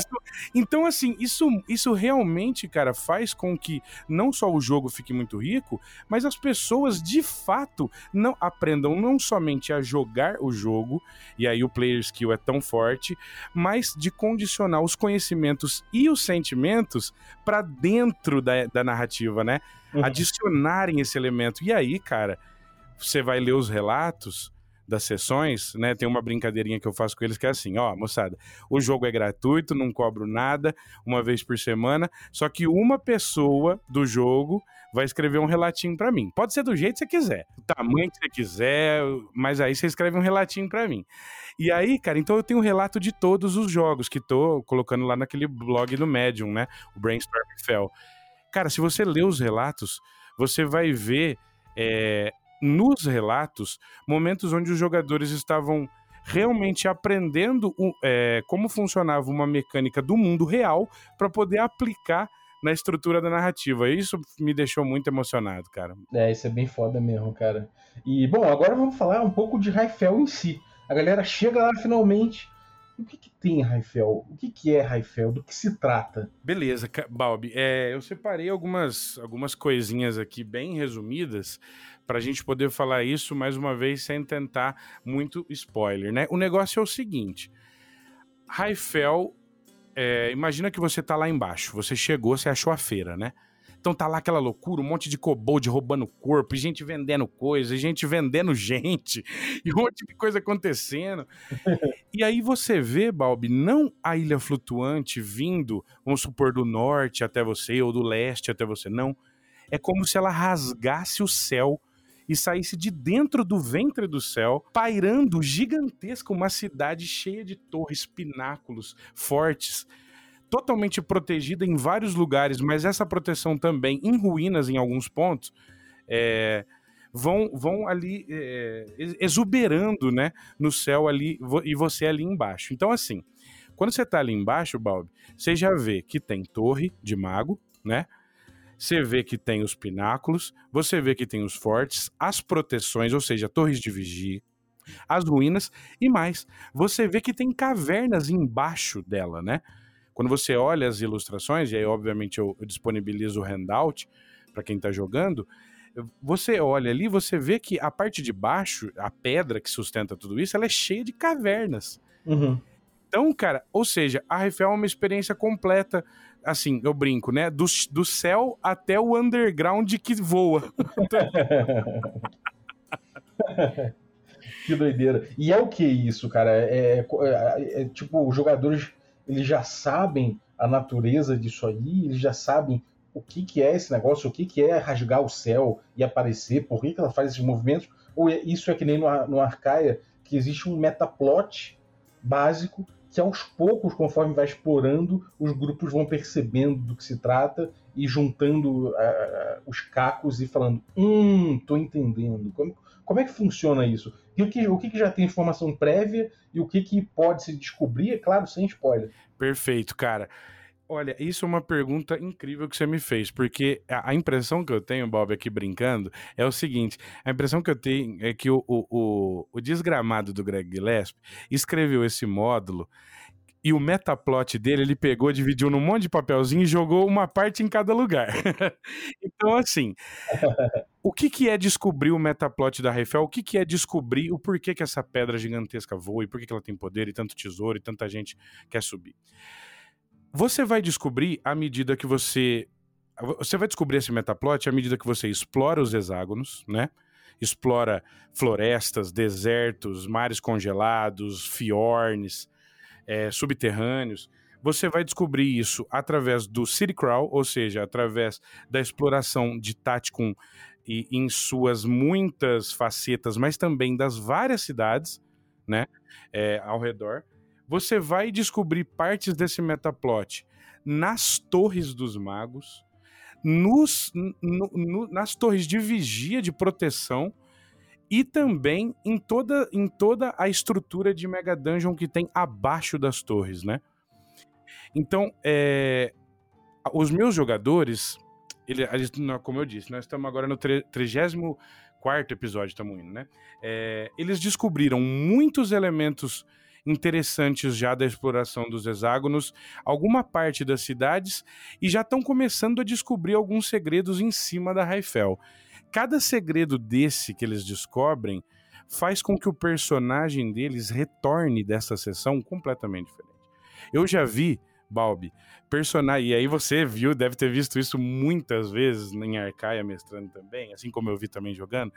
Tão- Então, assim, isso, isso realmente, cara, faz com que não só o jogo fique muito rico, mas as pessoas de fato não aprendam não somente a jogar o jogo, e aí o player skill é tão forte, mas de condicionar os conhecimentos e os sentimentos para dentro da, da narrativa, né? Uhum. Adicionarem esse elemento. E aí, cara, você vai ler os relatos das sessões, né? Tem uma brincadeirinha que eu faço com eles que é assim, ó, moçada, o jogo é gratuito, não cobro nada, uma vez por semana, só que uma pessoa do jogo vai escrever um relatinho pra mim. Pode ser do jeito que você quiser, o tamanho que você quiser, mas aí você escreve um relatinho pra mim. E aí, cara, então eu tenho um relato de todos os jogos que tô colocando lá naquele blog do Medium, né? O Brainstorm Fell. Cara, se você ler os relatos, você vai ver é, nos relatos momentos onde os jogadores estavam realmente aprendendo o- é, como funcionava uma mecânica do mundo real para poder aplicar na estrutura da narrativa. Isso me deixou muito emocionado, cara. É, isso é bem foda mesmo, cara. E, bom, agora vamos falar um pouco de Raifel em si. A galera chega lá finalmente. O que, que tem Raifel? O que, que é Raifel? Do que se trata? Beleza, Balbi. É, eu separei algumas, algumas coisinhas aqui bem resumidas para a gente poder falar isso mais uma vez sem tentar muito spoiler, né? O negócio é o seguinte: Raifel, é, imagina que você tá lá embaixo, você chegou, você achou a feira, né? Então tá lá aquela loucura, um monte de kobold roubando corpo, e gente vendendo coisa, e gente vendendo *laughs* gente, e um monte de coisa acontecendo. *laughs* E aí você vê, Balbi, não a ilha flutuante vindo, vamos supor, do norte até você, ou do leste até você, não. É como se ela rasgasse o céu e saísse de dentro do ventre do céu, pairando gigantesca uma cidade cheia de torres, pináculos fortes, totalmente protegida em vários lugares, mas essa proteção também em ruínas em alguns pontos, é, vão, vão ali é, exuberando, né, no céu ali e você ali embaixo. Então, assim, quando você tá ali embaixo, Balbi, você já vê que tem torre de mago, né? Você vê que tem os pináculos, você vê que tem os fortes, as proteções, ou seja, torres de vigia, as ruínas e mais. Você vê que tem cavernas embaixo dela, né? Quando você olha as ilustrações, e aí obviamente eu, eu disponibilizo o handout para quem está jogando, você olha ali, você vê que a parte de baixo, a pedra que sustenta tudo isso, ela é cheia de cavernas. Uhum. Então, cara, ou seja, a Eiffel é uma experiência completa, assim, eu brinco, né? Do, do céu até o underground que voa. *laughs* que doideira. E é o que isso, cara? É, é, é, é, tipo, jogadores eles já sabem a natureza disso aí, eles já sabem o que, que é esse negócio, o que, que é rasgar o céu e aparecer, por que, que ela faz esses movimentos, ou é, isso é que nem no, no Arcaia, que existe um metaplot básico que aos poucos, conforme vai explorando, os grupos vão percebendo do que se trata e juntando uh, os cacos e falando: Hum, tô entendendo. Como, como é que funciona isso? E o que, o que, já tem informação prévia e o que, que pode se descobrir, é claro, sem spoiler. Perfeito, cara. Olha, isso é uma pergunta incrível que você me fez, porque a, impressão que eu tenho, Bob, aqui brincando, é o seguinte: a impressão que eu tenho é que o, o, o, o desgramado do Greg Gillespie escreveu esse módulo e o metaplot dele ele pegou, dividiu num monte de papelzinho e jogou uma parte em cada lugar. *laughs* então, assim, *laughs* o que, que é descobrir o metaplot da Rafael? O que, que é descobrir o porquê que essa pedra gigantesca voa e por que, que ela tem poder e tanto tesouro e tanta gente quer subir? Você vai descobrir à medida que você. Você vai descobrir esse metaplot à medida que você explora os hexágonos, né? Explora florestas, desertos, mares congelados, fiornes, é, subterrâneos. Você vai descobrir isso através do City Crawl, ou seja, através da exploração de Tacticum e em suas muitas facetas, mas também das várias cidades, né, é, ao redor você vai descobrir partes desse metaplot nas torres dos magos, nos, no, no, nas torres de vigia, de proteção, e também em toda, em toda a estrutura de Mega Dungeon que tem abaixo das torres, né? Então, é, os meus jogadores, ele, como eu disse, nós estamos agora no 34 episódio, estamos indo, né? É, eles descobriram muitos elementos interessantes já da exploração dos hexágonos, alguma parte das cidades e já estão começando a descobrir alguns segredos em cima da Raifel. Cada segredo desse que eles descobrem faz com que o personagem deles retorne dessa sessão completamente diferente. Eu já vi, Balbi, personagem, e aí você viu, deve ter visto isso muitas vezes em Arcaia mestrando também, assim como eu vi também jogando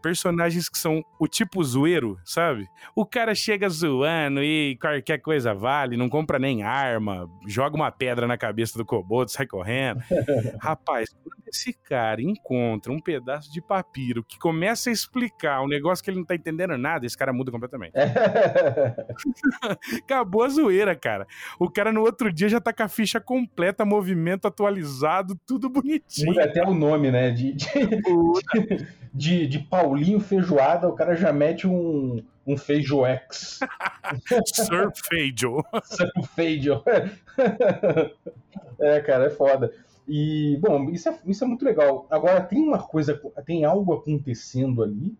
personagens que são o tipo zoeiro, sabe? O cara chega zoando e qualquer coisa vale, não compra nem arma, joga uma pedra na cabeça do kobold, sai correndo. *laughs* Rapaz, quando esse cara encontra um pedaço de papiro que começa a explicar um negócio que ele não tá entendendo nada, esse cara muda completamente. *laughs* Acabou a zoeira, cara. O cara no outro dia já tá com a ficha completa, movimento atualizado, tudo bonitinho. Muda até o nome, né? De, de, *laughs* de, de, de Paulinho Feijoada, o cara já mete um, um Feijoex. *laughs* Sir Feijo. Sir Feijo. *laughs* é, cara, é foda. E, bom, isso é, isso é muito legal. Agora, tem uma coisa, tem algo acontecendo ali,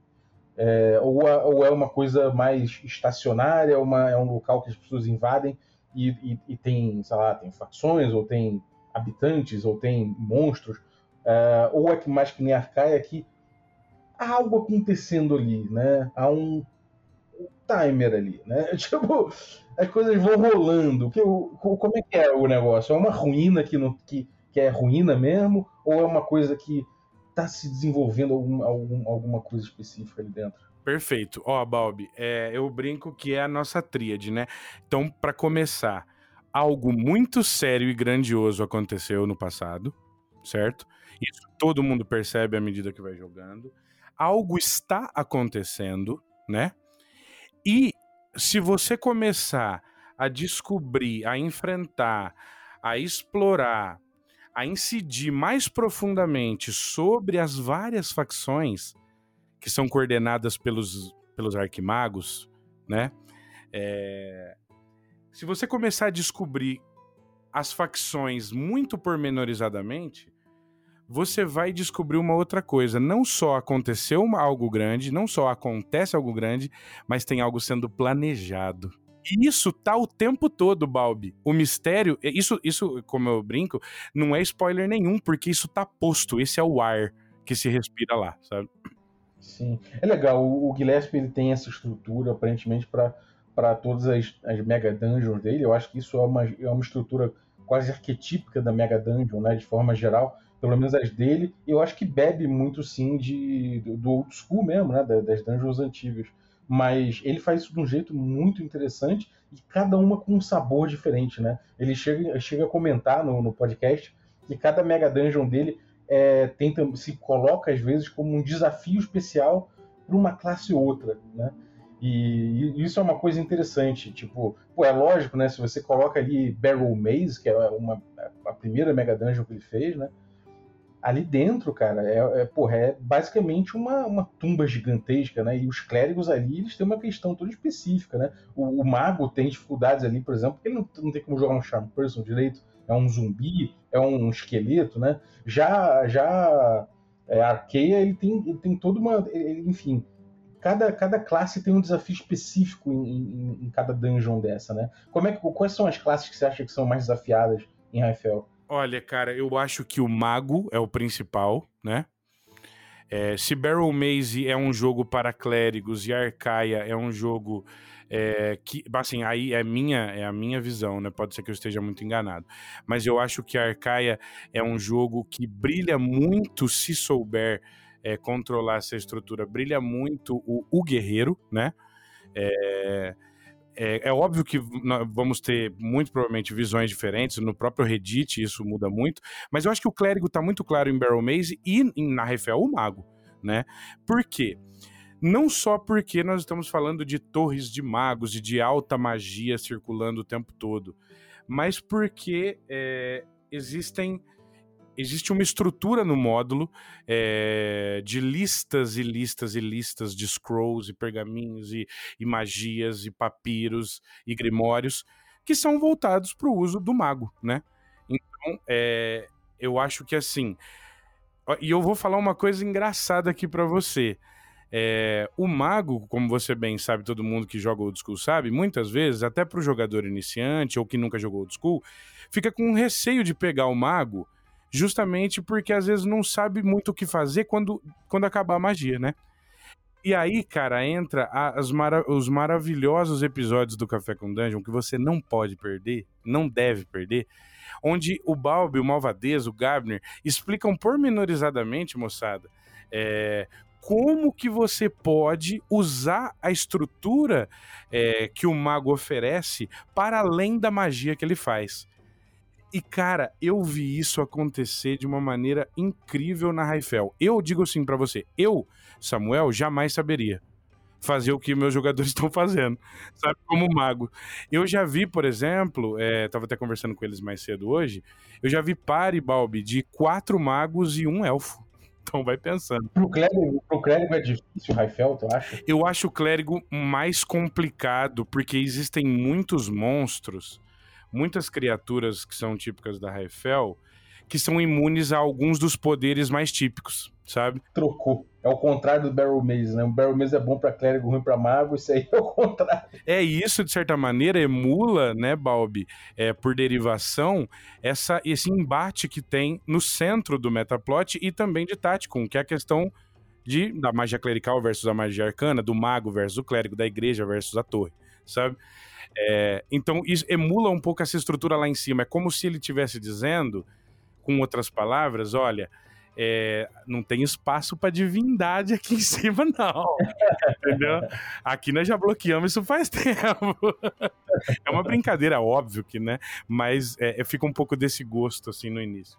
é, ou, ou, é uma coisa mais estacionária, uma, é um local que as pessoas invadem e, e, e tem, sei lá, tem facções, ou tem habitantes, ou tem monstros, é, ou é que mais que nem Arcaia, que há algo acontecendo ali, né? Há um timer ali, né? *laughs* Tipo, as coisas vão rolando. Que, como é que é o negócio? É uma ruína que, não, que, que é ruína mesmo? Ou é uma coisa que está se desenvolvendo algum, algum, alguma coisa específica ali dentro? Perfeito. Ó, Balbi, é, eu brinco que é a nossa tríade, né? Então, para começar, algo muito sério e grandioso aconteceu no passado, certo? Isso todo mundo percebe à medida que vai jogando algo está acontecendo, né? E se você começar a descobrir, a enfrentar, a explorar, a incidir mais profundamente sobre as várias facções, que são coordenadas pelos, pelos arquimagos, né? É, se você começar a descobrir as facções muito pormenorizadamente, você vai descobrir uma outra coisa. Não só aconteceu uma, algo grande, não só acontece algo grande, mas tem algo sendo planejado. E isso tá o tempo todo, Balbi. O mistério, isso, isso, como eu brinco, não é spoiler nenhum, porque isso tá posto. Esse é o ar que se respira lá, sabe? Sim. É legal. O, Gillespie ele tem essa estrutura, aparentemente, para todas as, as Mega Dungeons dele. Eu acho que isso é uma, é uma estrutura quase arquetípica da Mega Dungeon, né? De forma geral pelo menos as dele, eu acho que bebe muito sim de, do, do old school mesmo, né, das dungeons antigas. Mas ele faz isso de um jeito muito interessante e cada uma com um sabor diferente, né? Ele chega, chega a comentar no, no podcast que cada mega dungeon dele é, tenta se coloca às vezes como um desafio especial para uma classe ou outra, né? E, e, isso é uma coisa interessante, tipo, pô, é lógico, né? Se você coloca ali Barrel Maze, que é uma, a primeira Mega Dungeon que ele fez, né? Ali dentro, cara, é, é, porra, é basicamente uma, uma tumba gigantesca, né? E os clérigos ali, eles têm uma questão toda específica, né? O, o mago tem dificuldades ali, por exemplo, porque ele não, não tem como jogar um charm person direito, é um zumbi, é um esqueleto, né? Já, já é, Arqueia, ele tem, ele tem toda uma... Ele, enfim, cada, cada classe tem um desafio específico em, em, em, cada dungeon dessa, né? Como é que, quais são as classes que você acha que são mais desafiadas em Raifel? Olha, cara, eu acho que o Mago é o principal, né? É, se Barrel Maze é um jogo para clérigos e Arcaia é um jogo é, que, assim, aí é minha é a minha visão, né? Pode ser que eu esteja muito enganado, mas eu acho que Arcaia é um jogo que brilha muito se souber é, controlar essa estrutura, brilha muito o, o guerreiro, né? É, é, é, óbvio que vamos ter muito provavelmente visões diferentes, no próprio Reddit isso muda muito, mas eu acho que o clérigo está muito claro em Barrel Maze e em, na Refel o mago, né? Por quê? Não só porque nós estamos falando de torres de magos e de alta magia circulando o tempo todo, mas porque é, existem existe uma estrutura no módulo é, de listas e listas e listas de scrolls e pergaminhos e, e magias e papiros e grimórios que são voltados para o uso do mago, né? Então, é, eu acho que assim. E eu vou falar uma coisa engraçada aqui para você. É, o mago, como você bem sabe, todo mundo que joga old school sabe, muitas vezes, até para o jogador iniciante ou que nunca jogou old school, fica com receio de pegar o mago justamente porque às vezes não sabe muito o que fazer quando, quando acabar a magia, né? E aí, cara, entra as mara os maravilhosos episódios do Café com Dungeon que você não pode perder, não deve perder, onde o Balbi, o Malvadez, o Gabner explicam pormenorizadamente, moçada, é, como que você pode usar a estrutura é, que o mago oferece para além da magia que ele faz. E, cara, eu vi isso acontecer de uma maneira incrível na Raifel. Eu digo assim para você, eu, Samuel, jamais saberia fazer o que meus jogadores *laughs* estão fazendo, sabe? Como mago. Eu já vi, por exemplo, é, tava até conversando com eles mais cedo hoje, eu já vi pare, Balbi, de quatro magos e um elfo. *laughs* Então vai pensando. Pro clérigo, pro clérigo é difícil, Raifel, tu acha? Eu acho o clérigo mais complicado, porque existem muitos monstros muitas criaturas que são típicas da Raifel que são imunes a alguns dos poderes mais típicos, sabe? Trocou. É o contrário do Barrel Maze, né? O Barrel Maze é bom para clérigo, ruim para mago, isso aí *laughs* é o contrário. É isso, de certa maneira, emula, né, Balbi, é, por derivação, essa, esse embate que tem no centro do metaplot e também de Tático, que é a questão de, da magia clerical versus a magia arcana, do mago versus o clérigo, da igreja versus a torre, sabe? É, então, isso emula um pouco essa estrutura lá em cima. É como se ele estivesse dizendo, com outras palavras, olha, é, não tem espaço para divindade aqui em cima, não. *laughs* Entendeu? Aqui nós já bloqueamos isso faz *laughs* tempo. é uma brincadeira, óbvio que, né? Mas é, fica um pouco desse gosto, assim, no início.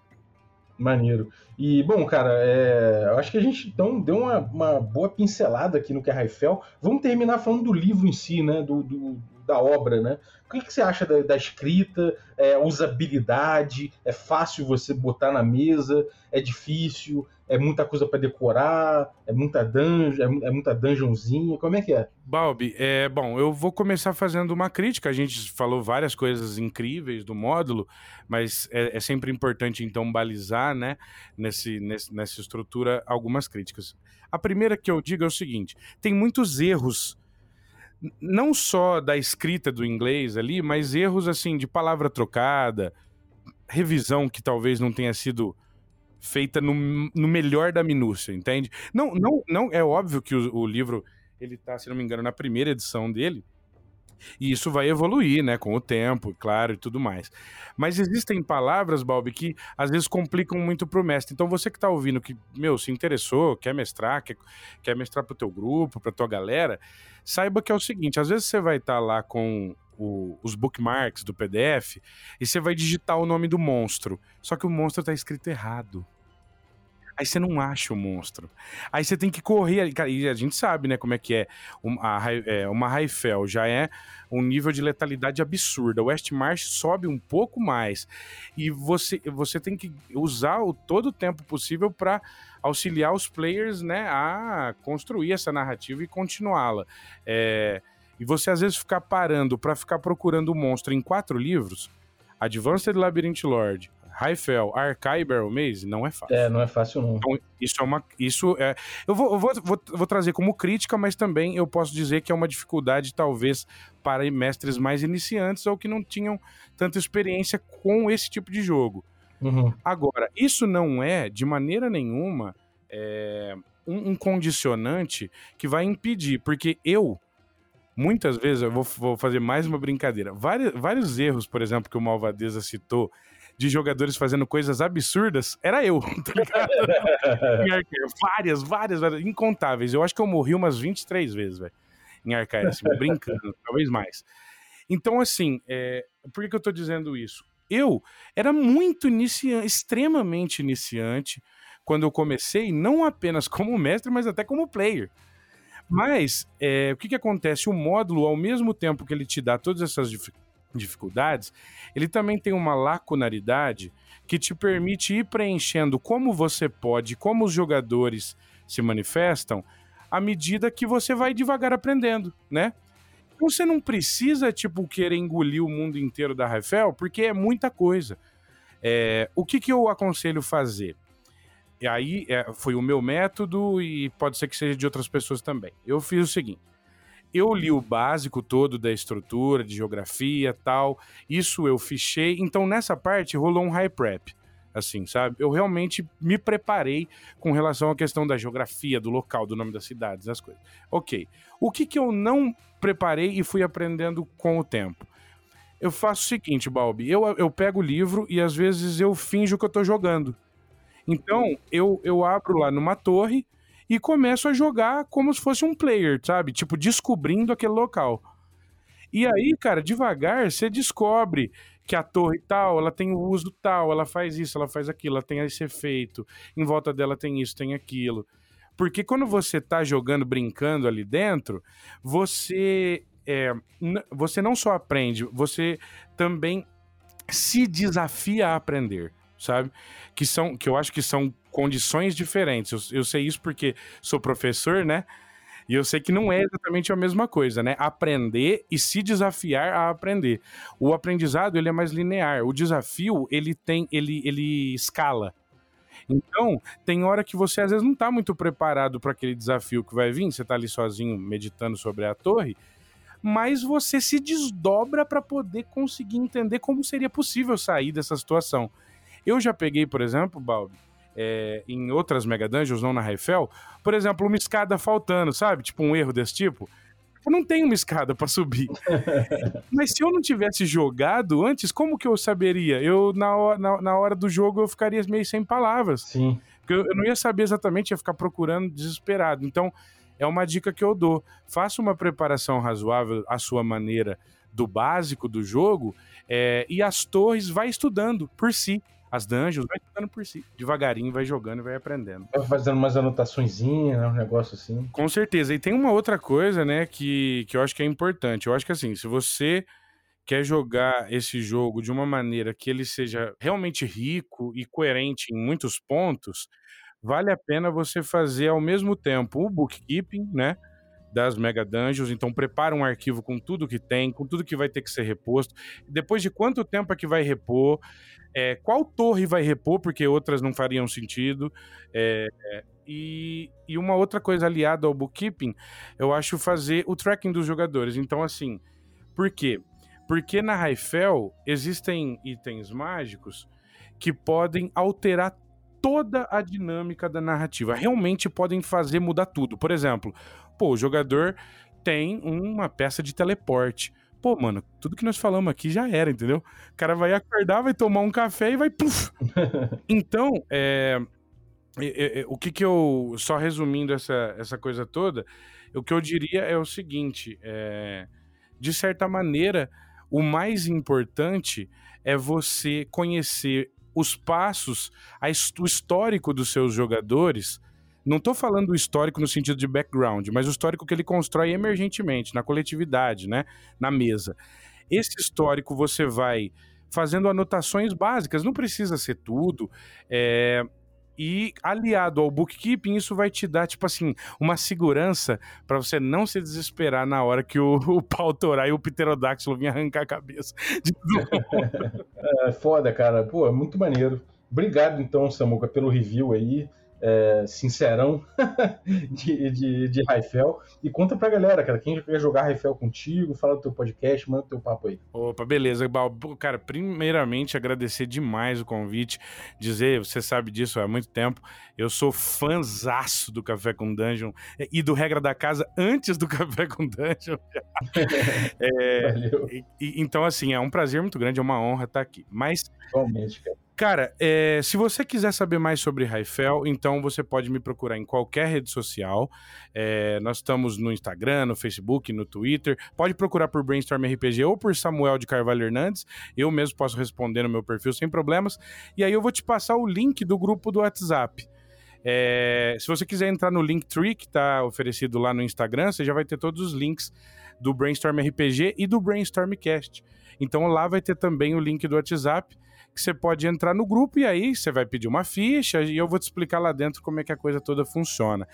Maneiro. E, bom, cara, é, acho que a gente então deu uma, uma boa pincelada aqui no que é Raifel. Vamos terminar falando do livro em si, né? Do, do da obra, né? O que, que você acha da, da escrita, é, usabilidade? É fácil você botar na mesa? É difícil? É muita coisa para decorar? É muita dungeon? É, é muita dungeonzinha? Como é que é? Balbi, é, bom, eu vou começar fazendo uma crítica. A gente falou várias coisas incríveis do módulo, mas é, é sempre importante, então, balizar, né, nesse, nesse- nessa estrutura, algumas críticas. A primeira que eu digo é o seguinte: tem muitos erros, não só da escrita do inglês ali, mas erros, assim, de palavra trocada, revisão que talvez não tenha sido feita no, no melhor da minúcia, entende? Não, não, não é óbvio que o, o livro ele tá, se não me engano, na primeira edição dele. E isso vai evoluir, né, com o tempo, claro, e tudo mais. Mas existem palavras, Balbi, que às vezes complicam muito pro mestre. Então você que tá ouvindo, que, meu, se interessou, quer mestrar, quer, quer mestrar pro teu grupo, pra tua galera, saiba que é o seguinte, às vezes você vai estar lá com o- os bookmarks do PDF e você vai digitar o nome do monstro, só que o monstro tá escrito errado. Aí você não acha o monstro. Aí você tem que correr. E a gente sabe, né, como é que é. Um- a Rai- é, uma Raifel já é um nível de letalidade absurda. O Westmarch sobe um pouco mais. E você, você tem que usar o, todo o tempo possível para auxiliar os players né, a construir essa narrativa e continuá-la. É, e você às vezes ficar parando para ficar procurando o monstro em quatro livros, Advanced Labyrinth Lord, Raifel, Arcai e Barrel Maze, não é fácil. É, não é fácil não. Então, isso é uma. Isso é. Eu vou, eu vou, vou, vou trazer como crítica, mas também eu posso dizer que é uma dificuldade, talvez, para mestres mais iniciantes ou que não tinham tanta experiência com esse tipo de jogo. Uhum. Agora, isso não é, de maneira nenhuma, é, um, um condicionante que vai impedir, porque eu. Muitas vezes, eu vou, vou fazer mais uma brincadeira. Vários, vários erros, por exemplo, que o Malvadeza citou, de jogadores fazendo coisas absurdas, era eu, *laughs* tá ligado? Várias, várias, várias, incontáveis. Eu acho que eu morri umas 23 vezes, velho, em Arcaia, assim, brincando, *laughs* talvez mais. Então, assim, é, por que, que eu tô dizendo isso? Eu era muito iniciante, extremamente iniciante, quando eu comecei, não apenas como mestre, mas até como player. Mas, é, o que, que acontece? O módulo, ao mesmo tempo que ele te dá todas essas dif- dificuldades, ele também tem uma lacunaridade que te permite ir preenchendo como você pode, como os jogadores se manifestam, à medida que você vai devagar aprendendo, né? Então você não precisa, tipo, querer engolir o mundo inteiro da Rafael, porque é muita coisa. É, o que, que eu aconselho fazer? E aí é, foi o meu método e pode ser que seja de outras pessoas também. Eu fiz o seguinte: eu li o básico todo da estrutura, de geografia tal, isso eu fichei. Então nessa parte rolou um high prep, assim, sabe? Eu realmente me preparei com relação à questão da geografia, do local, do nome das cidades, das coisas. Ok. O que, que eu não preparei e fui aprendendo com o tempo? Eu faço o seguinte, Balbi, eu, eu pego o livro e às vezes eu finjo que eu tô jogando. Então, eu, eu abro lá numa torre e começo a jogar como se fosse um player, sabe? Tipo, descobrindo aquele local. E aí, cara, devagar você descobre que a torre tal, ela tem o uso tal, ela faz isso, ela faz aquilo, ela tem esse efeito, em volta dela tem isso, tem aquilo. Porque quando você tá jogando, brincando ali dentro, você é, você não só aprende, você também se desafia a aprender, sabe? Que são, que eu acho que são condições diferentes. Eu, eu sei isso porque sou professor, né? E eu sei que não é exatamente a mesma coisa, né? Aprender e se desafiar a aprender. O aprendizado ele é mais linear. O desafio ele tem, ele, ele escala. Então, tem hora que você às vezes não tá muito preparado para aquele desafio que vai vir, você tá ali sozinho meditando sobre a torre, mas você se desdobra para poder conseguir entender como seria possível sair dessa situação. Eu já peguei, por exemplo, Balbi, é, em outras Mega Dungeons, não na Raifel, por exemplo, uma escada faltando, sabe? Tipo um erro desse tipo. Eu não tenho uma escada para subir. *laughs* Mas se eu não tivesse jogado antes, como que eu saberia? Eu, na hora, na, na hora do jogo, eu ficaria meio sem palavras. Sim. Porque eu, eu não ia saber exatamente, ia ficar procurando desesperado. Então, é uma dica que eu dou. Faça uma preparação razoável à sua maneira do básico do jogo é, e as torres vai estudando por si. As dungeons vai estudando por si. Devagarinho vai jogando e vai aprendendo. Vai fazendo umas anotaçõezinhas, né? Um negócio assim. Com certeza. E tem uma outra coisa, né, que, que eu acho que é importante. Eu acho que assim, se você quer jogar esse jogo de uma maneira que ele seja realmente rico e coerente em muitos pontos, vale a pena você fazer ao mesmo tempo o bookkeeping, né? Das Mega Dungeons, então prepara um arquivo com tudo que tem, com tudo que vai ter que ser reposto. Depois de quanto tempo é que vai repor? É, qual torre vai repor, porque outras não fariam sentido. É, e, e uma outra coisa aliada ao bookkeeping, eu acho fazer o tracking dos jogadores. Então, assim, por quê? Porque na Raifel existem itens mágicos que podem alterar toda a dinâmica da narrativa. Realmente podem fazer mudar tudo. Por exemplo, pô, o jogador tem uma peça de teleporte. Pô, mano, tudo que nós falamos aqui já era, entendeu? O cara vai acordar, vai tomar um café e vai. Puff. *laughs* então, é, é, é, o que que eu. Só resumindo essa, essa coisa toda, o que eu diria é o seguinte: é, de certa maneira, o mais importante é você conhecer os passos, a, o histórico dos seus jogadores. Não estou falando do histórico no sentido de background, mas o histórico que ele constrói emergentemente, na coletividade, né? na mesa. Esse histórico você vai fazendo anotações básicas, não precisa ser tudo. É, e aliado ao bookkeeping, isso vai te dar, tipo assim, uma segurança para você não se desesperar na hora que o, *laughs* o pau torar e o pterodáctilo vir arrancar a cabeça. *laughs* é foda, cara. Pô, é muito maneiro. Obrigado, então, Samuca, pelo review aí é, sincerão *laughs* de, de, de Raifel. E conta pra galera, cara, quem quer jogar Raifel contigo, fala do teu podcast, manda teu papo aí. Opa, beleza, Balbo. Cara, primeiramente agradecer demais o convite, dizer, você sabe disso há muito tempo, eu sou fãzaço do Café com Dungeon e do Regra da Casa antes do *laughs* Café com Dungeon. *laughs* é, e, então, assim, é um prazer muito grande, é uma honra estar aqui. Mas. Cara. Cara, é, se você quiser saber mais sobre Raifel, então você pode me procurar em qualquer rede social. É, nós estamos no Instagram, no Facebook, no Twitter. Pode procurar por Brainstorm RPG ou por Samuel de Carvalho Hernandes. Eu mesmo posso responder no meu perfil sem problemas. E aí eu vou te passar o link do grupo do WhatsApp. É, se você quiser entrar no Linktree, que está oferecido lá no Instagram, você já vai ter todos os links do Brainstorm RPG e do Brainstormcast. Então lá vai ter também o link do WhatsApp que você pode entrar no grupo e aí você vai pedir uma ficha e eu vou te explicar lá dentro como é que a coisa toda funciona.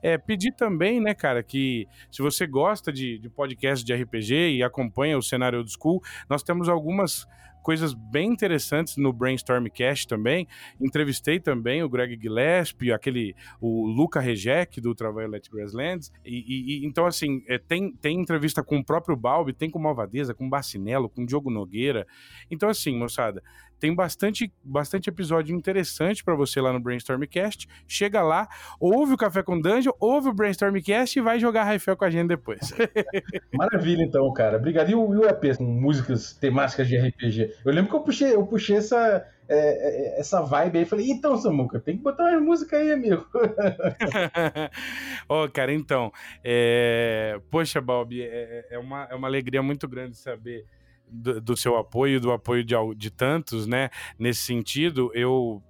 É, pedir também, né, cara, que se você gosta de, de podcast de RPG e acompanha o cenário do School, nós temos algumas coisas bem interessantes no Brainstormcast também. Entrevistei também o Greg Gillespie, aquele o Luca Rejec do Ultraviolet Grasslands. E, e, então, assim, é, tem, tem entrevista com o próprio Balbi, tem com Malvadeza, com Bacinello, com Diogo Nogueira. Então, assim, moçada, tem bastante, bastante episódio interessante para você lá no Brainstormcast. Chega lá, ouve o Café com Dungeon, ouve o Brainstormcast e vai jogar Raifel com a gente depois. *laughs* Maravilha, então, cara. Obrigado. E o, EP com músicas temáticas de RPG? Eu lembro que eu puxei, eu puxei essa, é, é essa vibe aí. Falei, então, Samuca, tem que botar uma música aí, amigo. *laughs* Ô, oh, cara, então. É... Poxa, Bob, é, é, uma, é uma alegria muito grande saber do, seu apoio, do apoio de, de tantos, né? Nesse sentido, eu,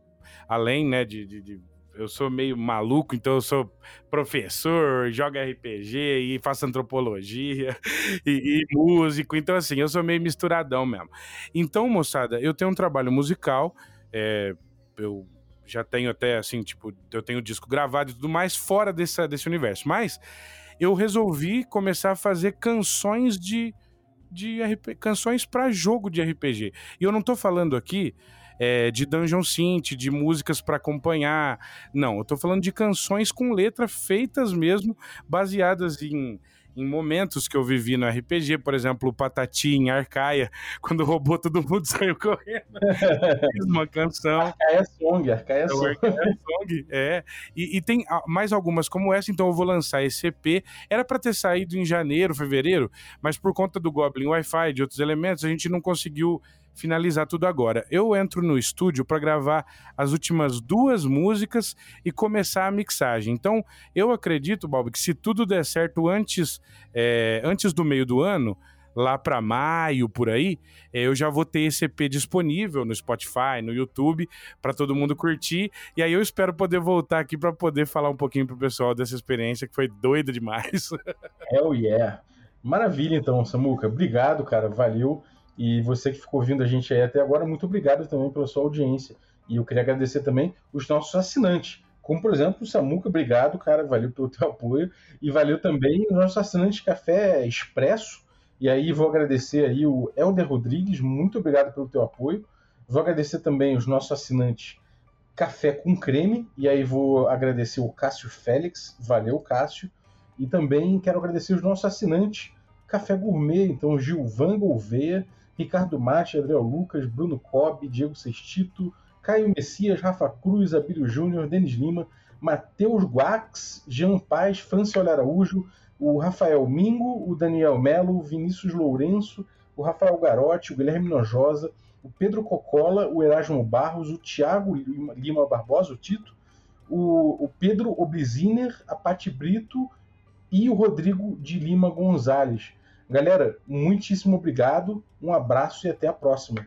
além, né, de, de, de eu sou meio maluco, então eu sou professor, jogo RPG e faço antropologia *laughs* e, e, músico, então assim, eu sou meio misturadão mesmo. Então, moçada, eu tenho um trabalho musical, é, eu já tenho até assim, tipo, eu tenho disco gravado e tudo mais fora dessa, desse universo, mas eu resolvi começar a fazer canções de de RP, canções para jogo de RPG. E eu não tô falando aqui é, de Dungeon Synth, de músicas para acompanhar. Não, eu tô falando de canções com letra feitas mesmo, baseadas em em momentos que eu vivi no RPG, por exemplo, o Patati em Arcaia, *laughs* quando roubou todo mundo *laughs* saiu correndo. Fiz uma canção. Arcaia Song, Arcaia é Song. Arcaia Song, é. E, e, tem mais algumas como essa, então eu vou lançar esse EP. Era para ter saído em janeiro, fevereiro, mas por conta do Goblin Wi-Fi, de outros elementos, a gente não conseguiu finalizar tudo agora. Eu entro no estúdio para gravar as últimas duas músicas e começar a mixagem. Então, eu acredito, Bob, que se tudo der certo antes, é, antes do meio do ano, lá para maio, por aí, é, eu já vou ter esse EP disponível no Spotify, no YouTube, para todo mundo curtir. E aí eu espero poder voltar aqui para poder falar um pouquinho pro pessoal dessa experiência que foi doida demais. *laughs* Hell yeah! Maravilha, então, Samuca. Obrigado, cara. Valeu. E você que ficou ouvindo a gente aí até agora, muito obrigado também pela sua audiência. E eu queria agradecer também os nossos assinantes. Como, por exemplo, o Samuca, obrigado, cara, valeu pelo teu *laughs* apoio. E valeu também o nosso assinante Café Expresso. E aí vou agradecer aí o Helder Rodrigues, muito obrigado pelo teu apoio. Vou agradecer também os nossos assinantes Café com Creme, e aí vou agradecer o Cássio Félix, valeu Cássio. E também quero agradecer os nossos assinantes Café Gourmet, então Gilvan Gouveia, Ricardo Mate, Adriel Lucas, Bruno Cobb, Diego Sextito, Caio Messias, Rafa Cruz, Abílio Júnior, Denis Lima, Matheus Guax, Jean Paz, Franciola Araújo, o Rafael Mingo, o Daniel Melo, o Vinícius Lourenço, o Rafael Garotti, o Guilherme Nojosa, o Pedro Cocola, o Erasmo Barros, o Tiago Lima Barbosa, o Tito, o, o Pedro Obliziner, a Pati Brito e o Rodrigo de Lima Gonzalez. Galera, muitíssimo obrigado, um abraço e até a próxima.